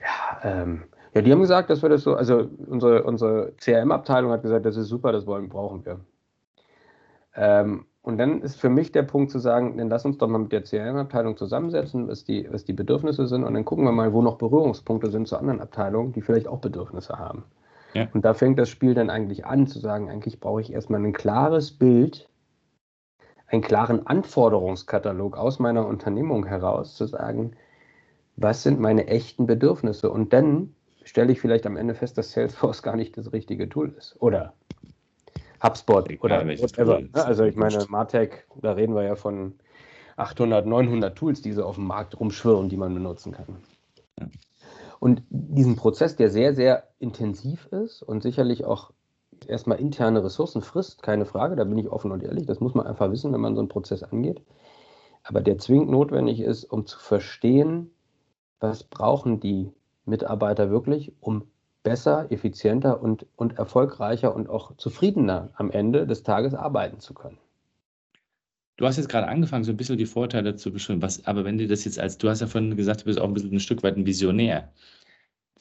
Ja, ähm, ja, die haben gesagt, dass wir das so, also unsere, unsere CRM-Abteilung hat gesagt, das ist super, das wollen, brauchen wir. Ähm, und dann ist für mich der Punkt zu sagen, dann lass uns doch mal mit der CRM-Abteilung zusammensetzen, was die, was die Bedürfnisse sind und dann gucken wir mal, wo noch Berührungspunkte sind zu anderen Abteilungen, die vielleicht auch Bedürfnisse haben. Ja. Und da fängt das Spiel dann eigentlich an zu sagen, eigentlich brauche ich erstmal ein klares Bild, einen klaren Anforderungskatalog aus meiner Unternehmung heraus, zu sagen, was sind meine echten Bedürfnisse? Und dann stelle ich vielleicht am Ende fest, dass Salesforce (laughs) gar nicht das richtige Tool ist. Oder HubSpot oder whatever. Ne? Also ich meine, Martech, da reden wir ja von 800, 900 Tools, die so auf dem Markt rumschwirren, die man benutzen kann. Und diesen Prozess, der sehr, sehr intensiv ist und sicherlich auch erstmal interne Ressourcen frisst, keine Frage, da bin ich offen und ehrlich, das muss man einfach wissen, wenn man so einen Prozess angeht. Aber der zwingend notwendig ist, um zu verstehen, was brauchen die Mitarbeiter wirklich, um besser, effizienter und, und erfolgreicher und auch zufriedener am Ende des Tages arbeiten zu können. Du hast jetzt gerade angefangen, so ein bisschen die Vorteile zu beschreiben. Was, aber wenn du das jetzt als, du hast ja vorhin gesagt, du bist auch ein bisschen ein Stück weit ein Visionär.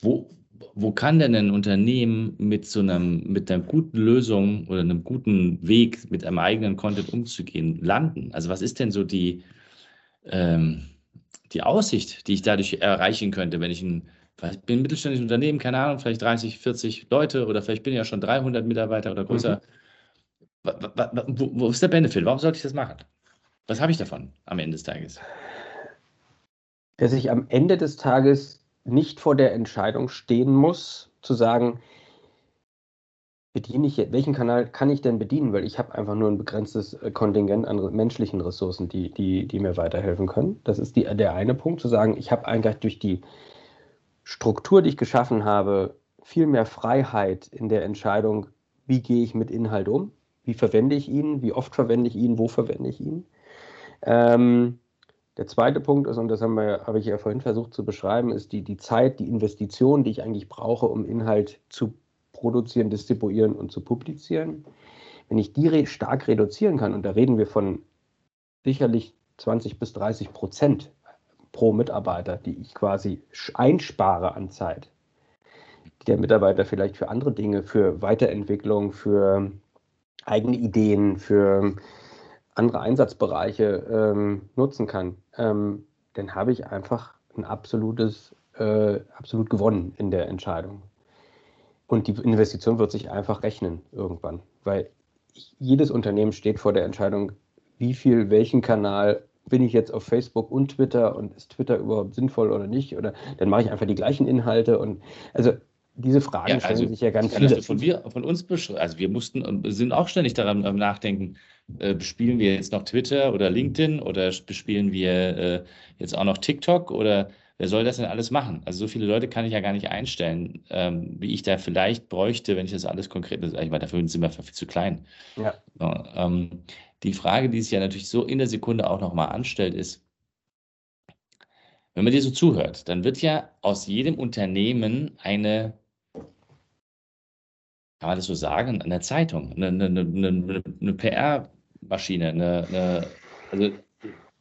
Wo, wo kann denn ein Unternehmen mit so einem, mit einer guten Lösung oder einem guten Weg, mit einem eigenen Content umzugehen, landen? Also was ist denn so die, ähm, die Aussicht, die ich dadurch erreichen könnte, wenn ich ein ich bin ein mittelständisches Unternehmen, keine Ahnung, vielleicht 30, 40 Leute oder vielleicht bin ich ja schon 300 Mitarbeiter oder größer. Mhm. Wo, wo, ist der Benefit? Warum sollte ich das machen? Was habe ich davon am Ende des Tages? Dass ich am Ende des Tages nicht vor der Entscheidung stehen muss, zu sagen, bediene ich, welchen Kanal kann ich denn bedienen? Weil ich habe einfach nur ein begrenztes äh, Kontingent an menschlichen Ressourcen, die, die, die mir weiterhelfen können. Das ist die, der eine Punkt, zu sagen, ich habe eigentlich durch die Struktur, die ich geschaffen habe, viel mehr Freiheit in der Entscheidung, wie gehe ich mit Inhalt um, wie verwende ich ihn, wie oft verwende ich ihn, wo verwende ich ihn. Ähm, der zweite Punkt ist, und das wir, habe ich ja vorhin versucht zu beschreiben, ist die, die Zeit, die Investition, die ich eigentlich brauche, um Inhalt zu produzieren, distribuieren und zu publizieren. Wenn ich die re stark reduzieren kann, und da reden wir von sicherlich 20 bis 30 Prozent pro Mitarbeiter, die ich quasi einspare an Zeit, die der Mitarbeiter vielleicht für andere Dinge, für Weiterentwicklung, für eigene Ideen, für andere Einsatzbereiche ähm, nutzen kann, ähm, dann habe ich einfach ein absolutes, äh, absolut gewonnen in der Entscheidung. Und die Investition wird sich einfach rechnen irgendwann, weil jedes Unternehmen steht vor der Entscheidung, wie viel, welchen Kanal bin ich jetzt auf Facebook und Twitter und ist Twitter überhaupt sinnvoll oder nicht? Oder dann mache ich einfach die gleichen Inhalte und also diese Fragen ja, also, stellen sich ja ganz viele. Von, wir, von uns also wir mussten sind auch ständig daran nachdenken, äh, bespielen wir jetzt noch Twitter oder LinkedIn oder bespielen wir äh, jetzt auch noch TikTok oder wer soll das denn alles machen? Also so viele Leute kann ich ja gar nicht einstellen, ähm, wie ich da vielleicht bräuchte, wenn ich das alles konkret, ich meine, dafür sind wir viel zu klein. Ja. So, ähm, die Frage, die sich ja natürlich so in der Sekunde auch nochmal anstellt, ist, wenn man dir so zuhört, dann wird ja aus jedem Unternehmen eine, kann man das so sagen, eine Zeitung, eine, eine, eine, eine PR-Maschine, also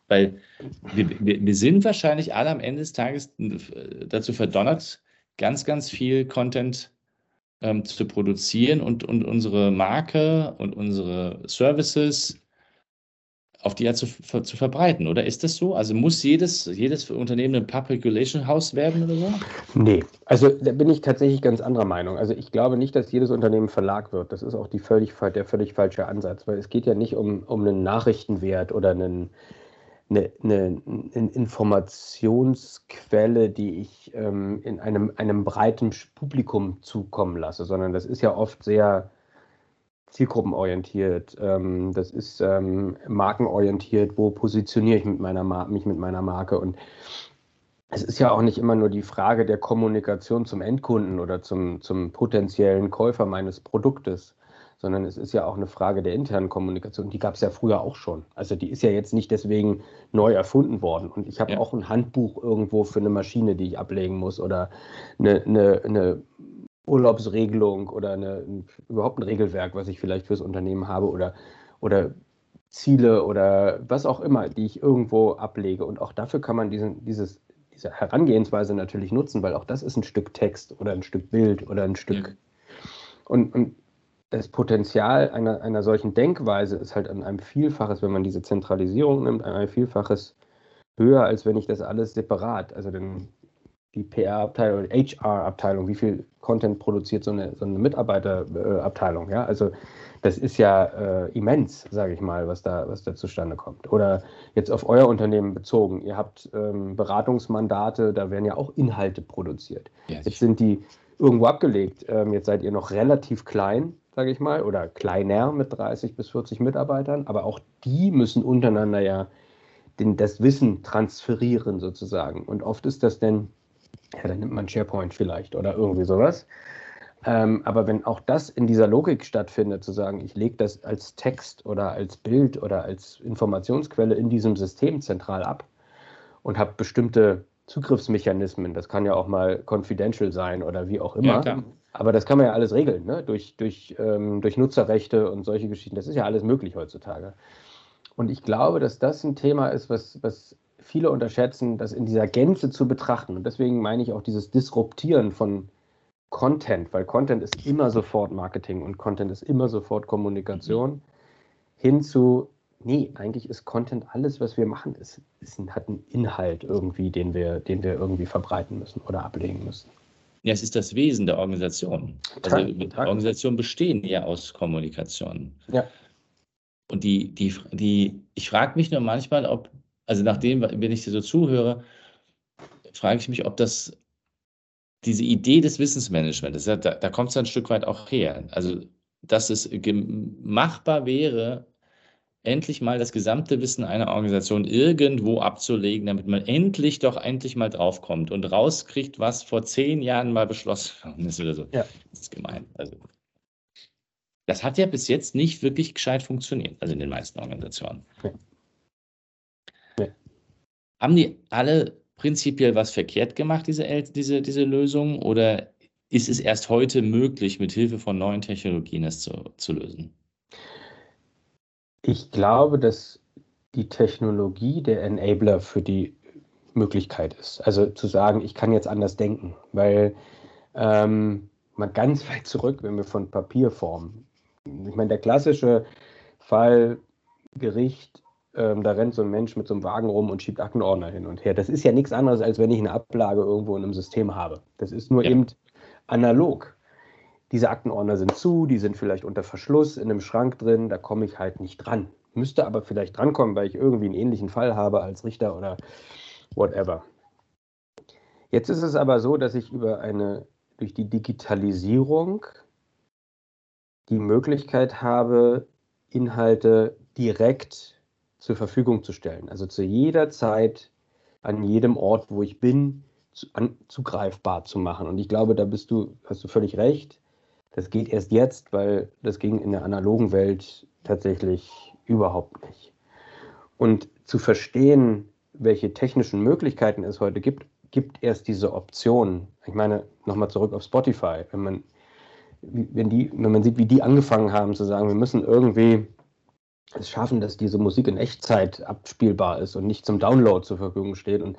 weil wir, wir, wir, sind wahrscheinlich alle am Ende des Tages dazu verdonnert, ganz, ganz viel Content ähm, zu produzieren und, und unsere Marke und unsere Services auf die Art zu, zu verbreiten, oder ist das so? Also muss jedes, jedes Unternehmen ein Public Relation House werden oder so? Nee, also da bin ich tatsächlich ganz anderer Meinung. Also ich glaube nicht, dass jedes Unternehmen Verlag wird. Das ist auch die völlig, der völlig falsche Ansatz, weil es geht ja nicht um, um einen Nachrichtenwert oder einen, eine, eine, eine Informationsquelle, die ich ähm, in einem, einem breiten Publikum zukommen lasse, sondern das ist ja oft sehr zielgruppenorientiert, ähm, das ist ähm, markenorientiert, wo positioniere ich mit meiner mich mit meiner Marke und es ist ja auch nicht immer nur die Frage der Kommunikation zum Endkunden oder zum, zum potenziellen Käufer meines Produktes, sondern es ist ja auch eine Frage der internen Kommunikation. Die gab es ja früher auch schon. Also die ist ja jetzt nicht deswegen neu erfunden worden. Und ich habe ja. auch ein Handbuch irgendwo für eine Maschine, die ich ablegen muss oder eine, eine, eine Urlaubsregelung oder eine, überhaupt ein Regelwerk, was ich vielleicht fürs Unternehmen habe oder, oder Ziele oder was auch immer, die ich irgendwo ablege. Und auch dafür kann man diesen, dieses, diese Herangehensweise natürlich nutzen, weil auch das ist ein Stück Text oder ein Stück Bild oder ein Stück. Ja. Und, und das Potenzial einer, einer solchen Denkweise ist halt an einem Vielfaches, wenn man diese Zentralisierung nimmt, an einem Vielfaches höher, als wenn ich das alles separat, also dann die PR-Abteilung, HR-Abteilung, wie viel Content produziert so eine, so eine Mitarbeiterabteilung. Ja? Also das ist ja äh, immens, sage ich mal, was da, was da zustande kommt. Oder jetzt auf euer Unternehmen bezogen. Ihr habt ähm, Beratungsmandate, da werden ja auch Inhalte produziert. Ja, jetzt sind die irgendwo abgelegt. Ähm, jetzt seid ihr noch relativ klein, sage ich mal, oder kleiner mit 30 bis 40 Mitarbeitern, aber auch die müssen untereinander ja den, das Wissen transferieren sozusagen. Und oft ist das denn ja, dann nimmt man SharePoint vielleicht oder irgendwie sowas. Ähm, aber wenn auch das in dieser Logik stattfindet, zu sagen, ich lege das als Text oder als Bild oder als Informationsquelle in diesem System zentral ab und habe bestimmte Zugriffsmechanismen, das kann ja auch mal confidential sein oder wie auch immer, ja, aber das kann man ja alles regeln, ne? durch, durch, ähm, durch Nutzerrechte und solche Geschichten, das ist ja alles möglich heutzutage. Und ich glaube, dass das ein Thema ist, was, was viele unterschätzen, das in dieser Gänze zu betrachten. Und deswegen meine ich auch dieses Disruptieren von Content, weil Content ist immer sofort Marketing und Content ist immer sofort Kommunikation, mhm. hin zu, nee, eigentlich ist Content alles, was wir machen, ist, ist, hat einen Inhalt irgendwie, den wir, den wir irgendwie verbreiten müssen oder ablegen müssen. Ja, es ist das Wesen der Organisation. Also Organisationen bestehen ja aus Kommunikation. Ja. Und die, die, die, ich frage mich nur manchmal, ob also nachdem, wenn ich dir so zuhöre, frage ich mich, ob das diese Idee des Wissensmanagements, da, da kommt es ein Stück weit auch her. Also, dass es machbar wäre, endlich mal das gesamte Wissen einer Organisation irgendwo abzulegen, damit man endlich doch endlich mal draufkommt und rauskriegt, was vor zehn Jahren mal beschlossen ist oder so. Ja. Das ist gemein. Also, das hat ja bis jetzt nicht wirklich gescheit funktioniert, also in den meisten Organisationen. Ja. Haben die alle prinzipiell was verkehrt gemacht, diese, diese, diese Lösung? Oder ist es erst heute möglich, mit Hilfe von neuen Technologien es zu, zu lösen? Ich glaube, dass die Technologie der Enabler für die Möglichkeit ist. Also zu sagen, ich kann jetzt anders denken, weil ähm, mal ganz (laughs) weit zurück, wenn wir von Papierformen. Ich meine, der klassische Fall Gericht ähm, da rennt so ein Mensch mit so einem Wagen rum und schiebt Aktenordner hin und her. Das ist ja nichts anderes, als wenn ich eine Ablage irgendwo in einem System habe. Das ist nur ja. eben analog. Diese Aktenordner sind zu, die sind vielleicht unter Verschluss in einem Schrank drin, da komme ich halt nicht dran. Müsste aber vielleicht drankommen, weil ich irgendwie einen ähnlichen Fall habe als Richter oder whatever. Jetzt ist es aber so, dass ich über eine, durch die Digitalisierung die Möglichkeit habe, Inhalte direkt zur Verfügung zu stellen. Also zu jeder Zeit, an jedem Ort, wo ich bin, zu, an, zugreifbar zu machen. Und ich glaube, da bist du, hast du völlig recht. Das geht erst jetzt, weil das ging in der analogen Welt tatsächlich überhaupt nicht. Und zu verstehen, welche technischen Möglichkeiten es heute gibt, gibt erst diese Option. Ich meine, nochmal zurück auf Spotify. Wenn man, wenn, die, wenn man sieht, wie die angefangen haben zu sagen, wir müssen irgendwie es schaffen, dass diese Musik in Echtzeit abspielbar ist und nicht zum Download zur Verfügung steht und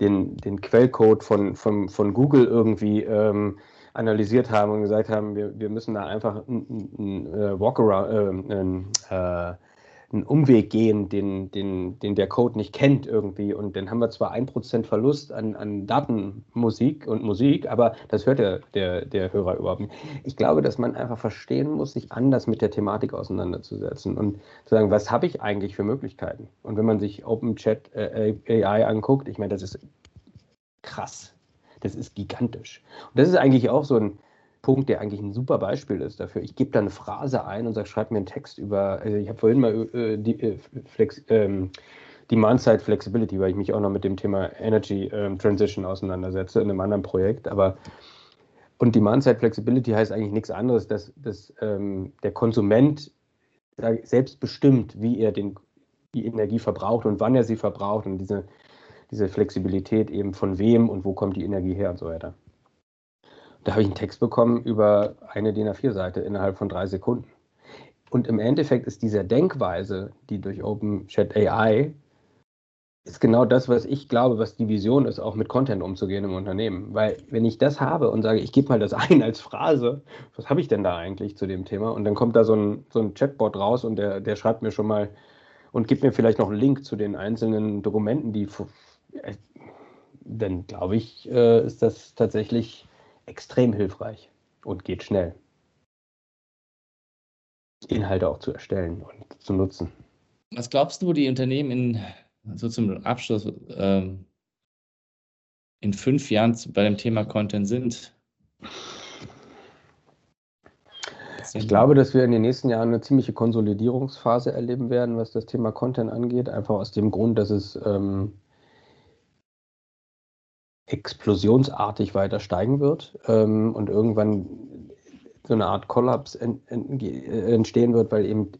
den, den Quellcode von, von, von Google irgendwie ähm, analysiert haben und gesagt haben, wir, wir müssen da einfach ein, ein, ein äh, Walkaround, äh, äh, einen Umweg gehen, den, den, den der Code nicht kennt irgendwie. Und dann haben wir zwar ein Prozent Verlust an, an Datenmusik und Musik, aber das hört der, der, der Hörer überhaupt nicht. Ich glaube, dass man einfach verstehen muss, sich anders mit der Thematik auseinanderzusetzen und zu sagen, was habe ich eigentlich für Möglichkeiten? Und wenn man sich OpenChat äh, AI anguckt, ich meine, das ist krass. Das ist gigantisch. Und das ist eigentlich auch so ein, Punkt, der eigentlich ein super Beispiel ist dafür. Ich gebe da eine Phrase ein und sage, schreib mir einen Text über, also ich habe vorhin mal äh, die äh, Flex, ähm, Demand-Side Flexibility, weil ich mich auch noch mit dem Thema Energy ähm, Transition auseinandersetze in einem anderen Projekt. Aber und Demand-Side Flexibility heißt eigentlich nichts anderes, dass, dass ähm, der Konsument selbst bestimmt, wie er den, die Energie verbraucht und wann er sie verbraucht und diese, diese Flexibilität eben von wem und wo kommt die Energie her und so weiter. Da habe ich einen Text bekommen über eine DIN A4-Seite innerhalb von drei Sekunden. Und im Endeffekt ist diese Denkweise, die durch OpenChat AI ist genau das, was ich glaube, was die Vision ist, auch mit Content umzugehen im Unternehmen. Weil wenn ich das habe und sage, ich gebe mal das (laughs) ein als Phrase, was habe ich denn da eigentlich zu dem Thema? Und dann kommt da so ein, so ein Chatbot raus und der, der schreibt mir schon mal und gibt mir vielleicht noch einen Link zu den einzelnen Dokumenten, die dann glaube ich, äh, ist das tatsächlich extrem hilfreich und geht schnell. Inhalte auch zu erstellen und zu nutzen. Was glaubst du, wo die Unternehmen in, so zum Abschluss ähm, in fünf Jahren bei dem Thema Content sind? Ich glaube, dass wir in den nächsten Jahren eine ziemliche Konsolidierungsphase erleben werden, was das Thema Content angeht. Einfach aus dem Grund, dass es ähm, explosionsartig weiter steigen wird ähm, und irgendwann so eine Art Kollaps en, en, entstehen wird, weil eben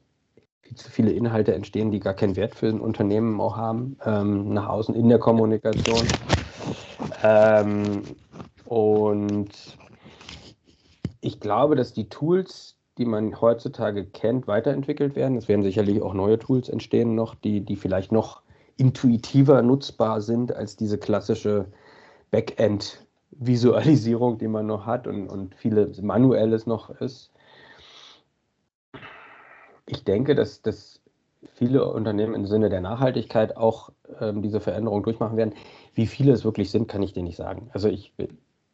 zu viele Inhalte entstehen, die gar keinen Wert für ein Unternehmen auch haben, ähm, nach außen in der Kommunikation. Ähm, und ich glaube, dass die Tools, die man heutzutage kennt, weiterentwickelt werden. Es werden sicherlich auch neue Tools entstehen noch, die, die vielleicht noch intuitiver nutzbar sind als diese klassische Backend-Visualisierung, die man noch hat und, und viele manuelles noch ist. Ich denke, dass, dass viele Unternehmen im Sinne der Nachhaltigkeit auch ähm, diese Veränderung durchmachen werden. Wie viele es wirklich sind, kann ich dir nicht sagen. Also ich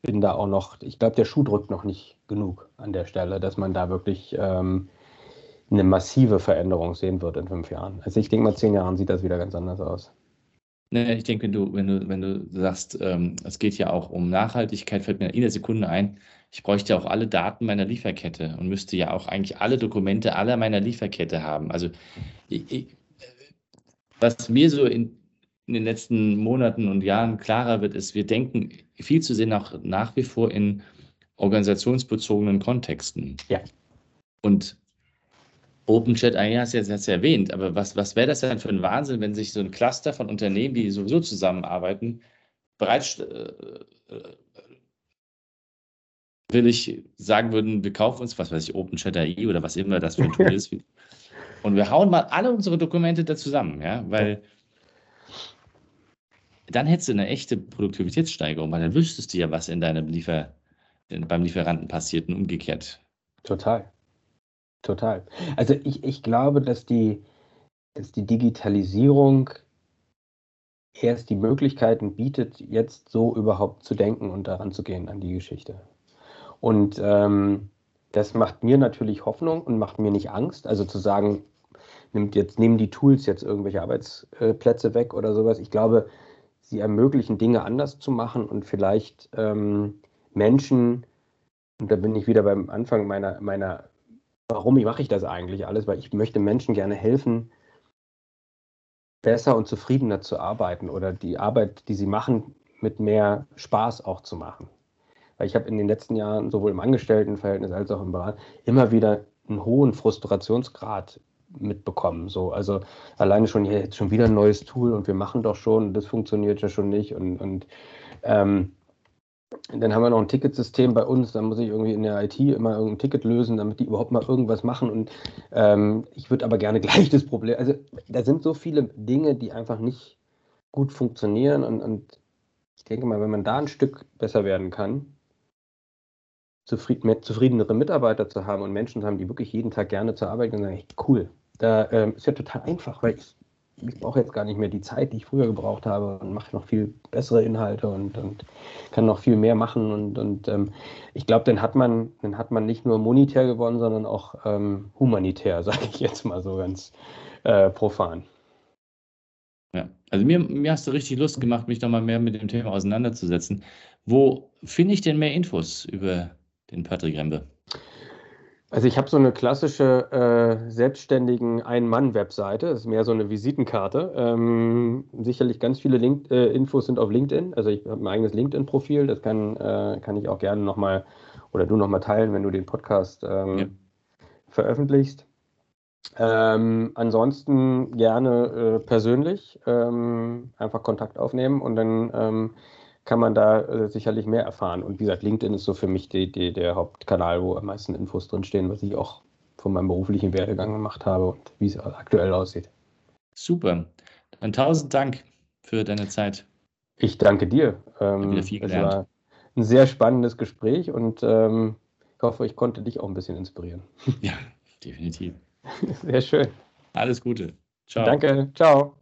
bin da auch noch, ich glaube, der Schuh drückt noch nicht genug an der Stelle, dass man da wirklich ähm, eine massive Veränderung sehen wird in fünf Jahren. Also ich denke mal, zehn Jahren sieht das wieder ganz anders aus. Ne, ich denke, wenn du, wenn du, wenn du sagst, ähm, es geht ja auch um Nachhaltigkeit, fällt mir in der Sekunde ein, ich bräuchte ja auch alle Daten meiner Lieferkette und müsste ja auch eigentlich alle Dokumente aller meiner Lieferkette haben. Also ich, ich, was mir so in, in, den letzten Monaten und Jahren klarer wird, ist, wir denken viel zu sehr nach, nach wie vor in organisationsbezogenen Kontexten. Ja. Und OpenChat, ah, ja, hast du jetzt, jetzt erwähnt, aber was, was wäre das denn für ein Wahnsinn, wenn sich so ein Cluster von Unternehmen, die sowieso zusammenarbeiten, bereits äh, äh will ich sagen würden, wir kaufen uns, was weiß ich, OpenChat AI oder was immer das für ein Tool (laughs) ist. Und wir hauen mal alle unsere Dokumente da zusammen, ja, weil dann hättest du eine echte Produktivitätssteigerung, weil dann wüsstest du ja, was in deinem Liefer, beim Lieferanten passiert und umgekehrt. Total. Total. Also ich, ich glaube, dass die, dass die Digitalisierung erst die Möglichkeiten bietet, jetzt so überhaupt zu denken und daran zu gehen an die Geschichte. Und ähm, das macht mir natürlich Hoffnung und macht mir nicht Angst. Also zu sagen, nimmt jetzt, nehmen die Tools jetzt irgendwelche Arbeitsplätze weg oder sowas. Ich glaube, sie ermöglichen Dinge anders zu machen und vielleicht ähm, Menschen, und da bin ich wieder beim Anfang meiner, meiner warum mache ich das eigentlich alles? Weil ich möchte Menschen gerne helfen, besser und zufriedener zu arbeiten oder die Arbeit, die sie machen, mit mehr Spaß auch zu machen. Weil ich habe in den letzten Jahren sowohl im Angestelltenverhältnis als auch im Berat immer wieder einen hohen Frustrationsgrad mitbekommen. So, also alleine schon ja, jetzt schon wieder ein neues Tool und wir machen doch schon, das funktioniert ja schon nicht und, und ähm, dann haben wir noch ein Ticketsystem bei uns, da muss ich irgendwie in der IT immer irgendein Ticket lösen, damit die überhaupt mal irgendwas machen. Und ähm, ich würde aber gerne (laughs) gleich das Problem. Also da sind so viele Dinge, die einfach nicht gut funktionieren. Und, und ich denke mal, wenn man da ein Stück besser werden kann, zufrieden, mehr, zufriedenere Mitarbeiter zu haben und Menschen zu haben, die wirklich jeden Tag gerne zur Arbeit gehen, dann sagen, cool. Da ähm, ist ja total einfach, weil ich ich brauche jetzt gar nicht mehr die Zeit, die ich früher gebraucht habe und mache noch viel bessere Inhalte und, und kann noch viel mehr machen. Und, und ähm, ich glaube, dann hat man, dann hat man nicht nur monetär gewonnen, sondern auch ähm, humanitär, (laughs) sage ich jetzt mal so ganz äh, profan. Ja, also mir, mir hast du richtig Lust gemacht, mich da mal mehr mit dem Thema auseinanderzusetzen. Wo finde ich denn mehr Infos über den Patrick Rembe? Also ich habe so eine klassische äh, selbstständigen Ein-Mann-Webseite, das ist mehr so eine Visitenkarte. Ähm, sicherlich ganz viele Link äh, Infos sind auf LinkedIn. Also ich habe mein eigenes LinkedIn-Profil, das kann, äh, kann ich auch gerne nochmal oder du nochmal teilen, wenn du den Podcast ähm, ja. veröffentlichst. Ähm, ansonsten gerne äh, persönlich ähm, einfach Kontakt aufnehmen und dann ähm, kann man da äh, sicherlich mehr erfahren. Und wie gesagt, LinkedIn ist so für mich die, die, der Hauptkanal, wo am meisten Infos drinstehen, was ich auch von meinem beruflichen Werdegang gemacht habe und wie es aktuell aussieht. Super. Dann tausend Dank für deine Zeit. Ich danke dir. Ähm, wieder viel gelernt. Es war ein sehr spannendes Gespräch und ähm, ich hoffe, ich konnte dich auch ein bisschen inspirieren. (laughs) Ja, definitiv. Sehr schön. Alles Gute. Ciao. Danke. Ciao.